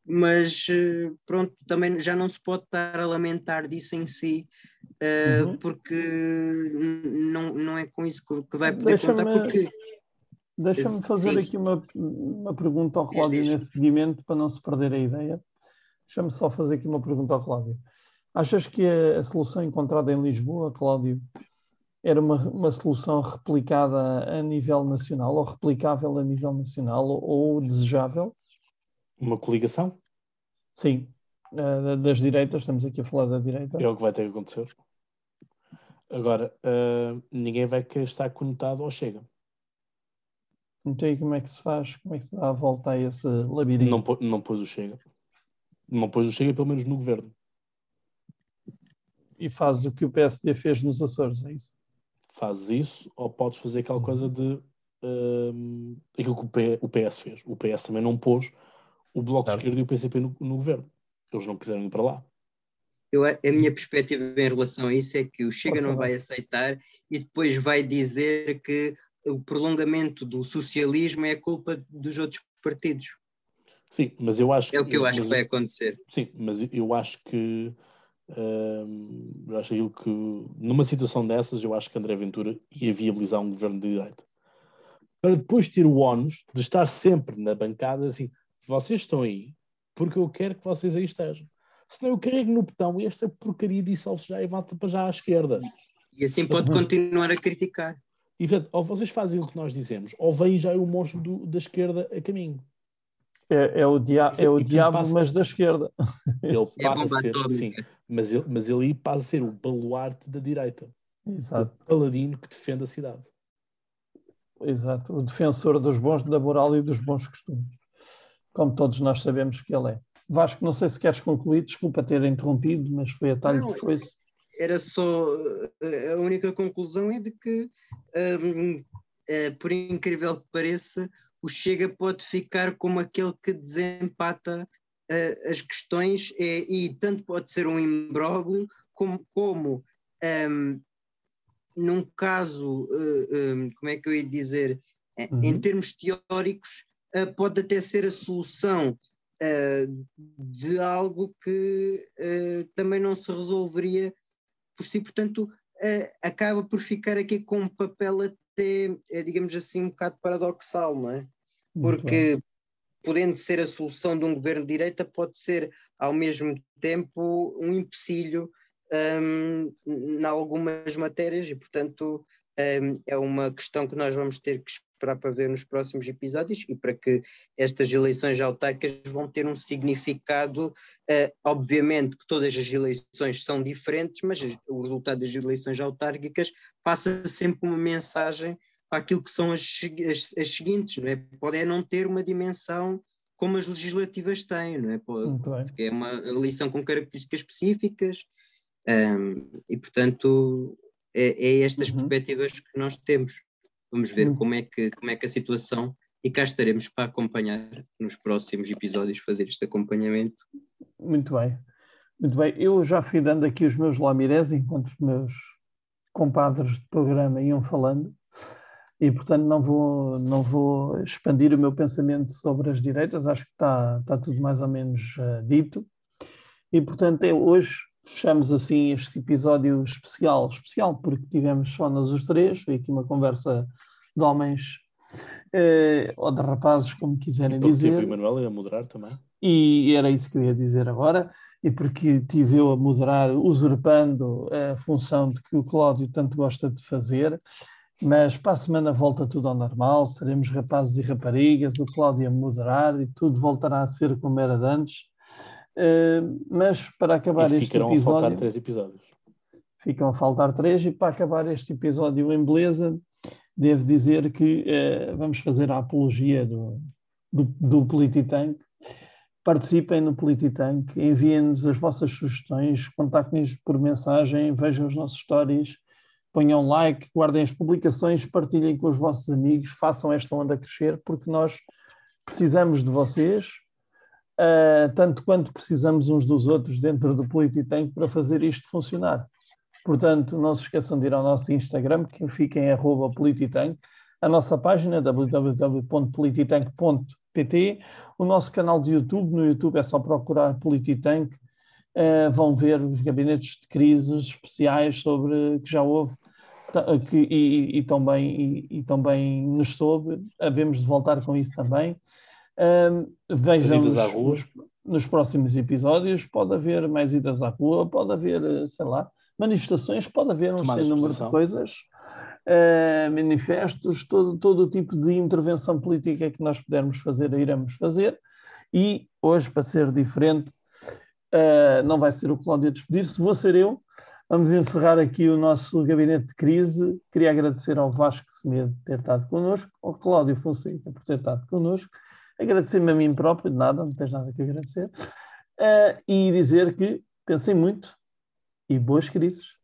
mas eh, pronto, também já não se pode estar a lamentar disso em si, uh, uhum. porque não, não é com isso que vai poder contar, porque Deixa-me fazer Sim. aqui uma, uma pergunta ao Cláudio nesse seguimento, para não se perder a ideia. Deixa-me só fazer aqui uma pergunta ao Cláudio. Achas que a, a solução encontrada em Lisboa, Cláudio, era uma, uma solução replicada a nível nacional, ou replicável a nível nacional, ou, ou desejável? Uma coligação? Sim, uh, das direitas, estamos aqui a falar da direita. É o que vai ter que acontecer. Agora, uh, ninguém vai querer estar conectado ao Chega. Então aí como é que se faz? Como é que se dá a volta a esse labirinto? Não, não pôs o Chega. Não pôs o Chega, pelo menos no governo. E fazes o que o PSD fez nos Açores, é isso? Fazes isso, ou podes fazer aquela coisa de um, aquilo que o PS fez. O PS também não pôs o Bloco claro. de Esquerda e o PCP no, no, governo. Eles não quiseram ir para lá. Eu, a minha perspectiva em relação a isso é que o Chega não vai aceitar e depois vai dizer que o prolongamento do socialismo é culpa dos outros partidos. Sim, mas eu acho É o que eu acho que vai acontecer. Sim, mas eu acho que eu acho que numa situação dessas eu acho que André Ventura ia viabilizar um governo de direita. Para depois ter o ónus de estar sempre na bancada assim, vocês estão aí porque eu quero que vocês aí estejam. Senão eu carrego no botão e esta porcaria dissolve já e volta para já à esquerda. E assim pode continuar a criticar. E portanto, ou vocês fazem o que nós dizemos, ou vem já o monstro do, da esquerda a caminho. É, é o, dia, é o diabo, passa, mas da esquerda. Ele é passa a ser, sim, mas ele, mas ele aí passa a ser o baluarte da direita. Exato. O paladino que defende a cidade. Exato, o defensor dos bons da moral e dos bons costumes. Como todos nós sabemos que ele é. Vasco, não sei se queres concluir, desculpa ter interrompido, mas foi a talho que foi-se era só eh, a única conclusão é de que, um, é, por incrível que pareça, o Chega pode ficar como aquele que desempata uh, as questões é, e tanto pode ser um imbróglio como, como um, num caso, uh, um, como é que eu ia dizer, uhum. em termos teóricos, uh, pode até ser a solução de algo que também não se resolveria por si, portanto, uh, acaba por ficar aqui com um papel até, uh, digamos assim, um bocado paradoxal, não é? Porque podendo ser a solução de um governo de direita, pode ser ao mesmo tempo um empecilho um, em algumas matérias e, portanto, um, é uma questão que nós vamos ter que esperar para ver nos próximos episódios e para que estas eleições autárquicas vão ter um significado, uh, obviamente que todas as eleições são diferentes, mas o resultado das eleições autárquicas passa sempre uma mensagem para aquilo que são as, as, as seguintes, não é? Pode é não ter uma dimensão como as legislativas têm, não é? Pode, é uma eleição com características específicas um, e, portanto, é, é estas uhum. perspectivas que nós temos. Vamos ver uhum. como, é que, como é que a situação, e cá estaremos para acompanhar nos próximos episódios, fazer este acompanhamento. Muito bem. Muito bem. Eu já fui dando aqui os meus lamirés enquanto os meus compadres de programa iam falando e portanto não vou, não vou expandir o meu pensamento sobre as direitas, acho que está, está tudo mais ou menos uh, dito. E portanto eu hoje fechamos assim este episódio especial, especial porque tivemos só nós os três, foi aqui uma conversa de homens eh, ou de rapazes, como quiserem porque dizer. Tive o Manuel a moderar também. E era isso que eu ia dizer agora, e porque tive eu a moderar, usurpando a função de que o Cláudio tanto gosta de fazer, mas para a semana volta tudo ao normal, seremos rapazes e raparigas, o Cláudio a moderar e tudo voltará a ser como era antes. Uh, mas para acabar e este episódio. Ficam a faltar três episódios. Ficam a faltar três, e para acabar este episódio em beleza, devo dizer que uh, vamos fazer a apologia do, do, do Polititank. Participem no Polititank, enviem-nos as vossas sugestões, contactem-nos por mensagem, vejam as nossas histórias, ponham like, guardem as publicações, partilhem com os vossos amigos, façam esta onda crescer, porque nós precisamos de vocês, uh, tanto quanto precisamos uns dos outros dentro do Polititank para fazer isto funcionar. Portanto, não se esqueçam de ir ao nosso Instagram, que fica em Polititank, a nossa página www.polititank.pt, o nosso canal de YouTube, no YouTube é só procurar Polititank, uh, vão ver os gabinetes de crises especiais sobre que já houve que, e, e, também, e, e também nos soube, havemos de voltar com isso também. Um, vejam nos, nos, próximos episódios, pode haver mais idas à rua, pode haver, sei lá, manifestações, pode haver um sem número de coisas, uh, manifestos, todo, todo o tipo de intervenção política que nós pudermos fazer, iremos fazer. E hoje, para ser diferente, uh, não vai ser o Cláudio a despedir-se, vou ser eu. Vamos encerrar aqui o nosso gabinete de crise. Queria agradecer ao Vasco Semedo por ter estado connosco, ao Cláudio Fonseca por ter estado connosco, agradecer-me a mim próprio, de nada, não tens nada que agradecer, uh, e dizer que pensei muito e boas crises.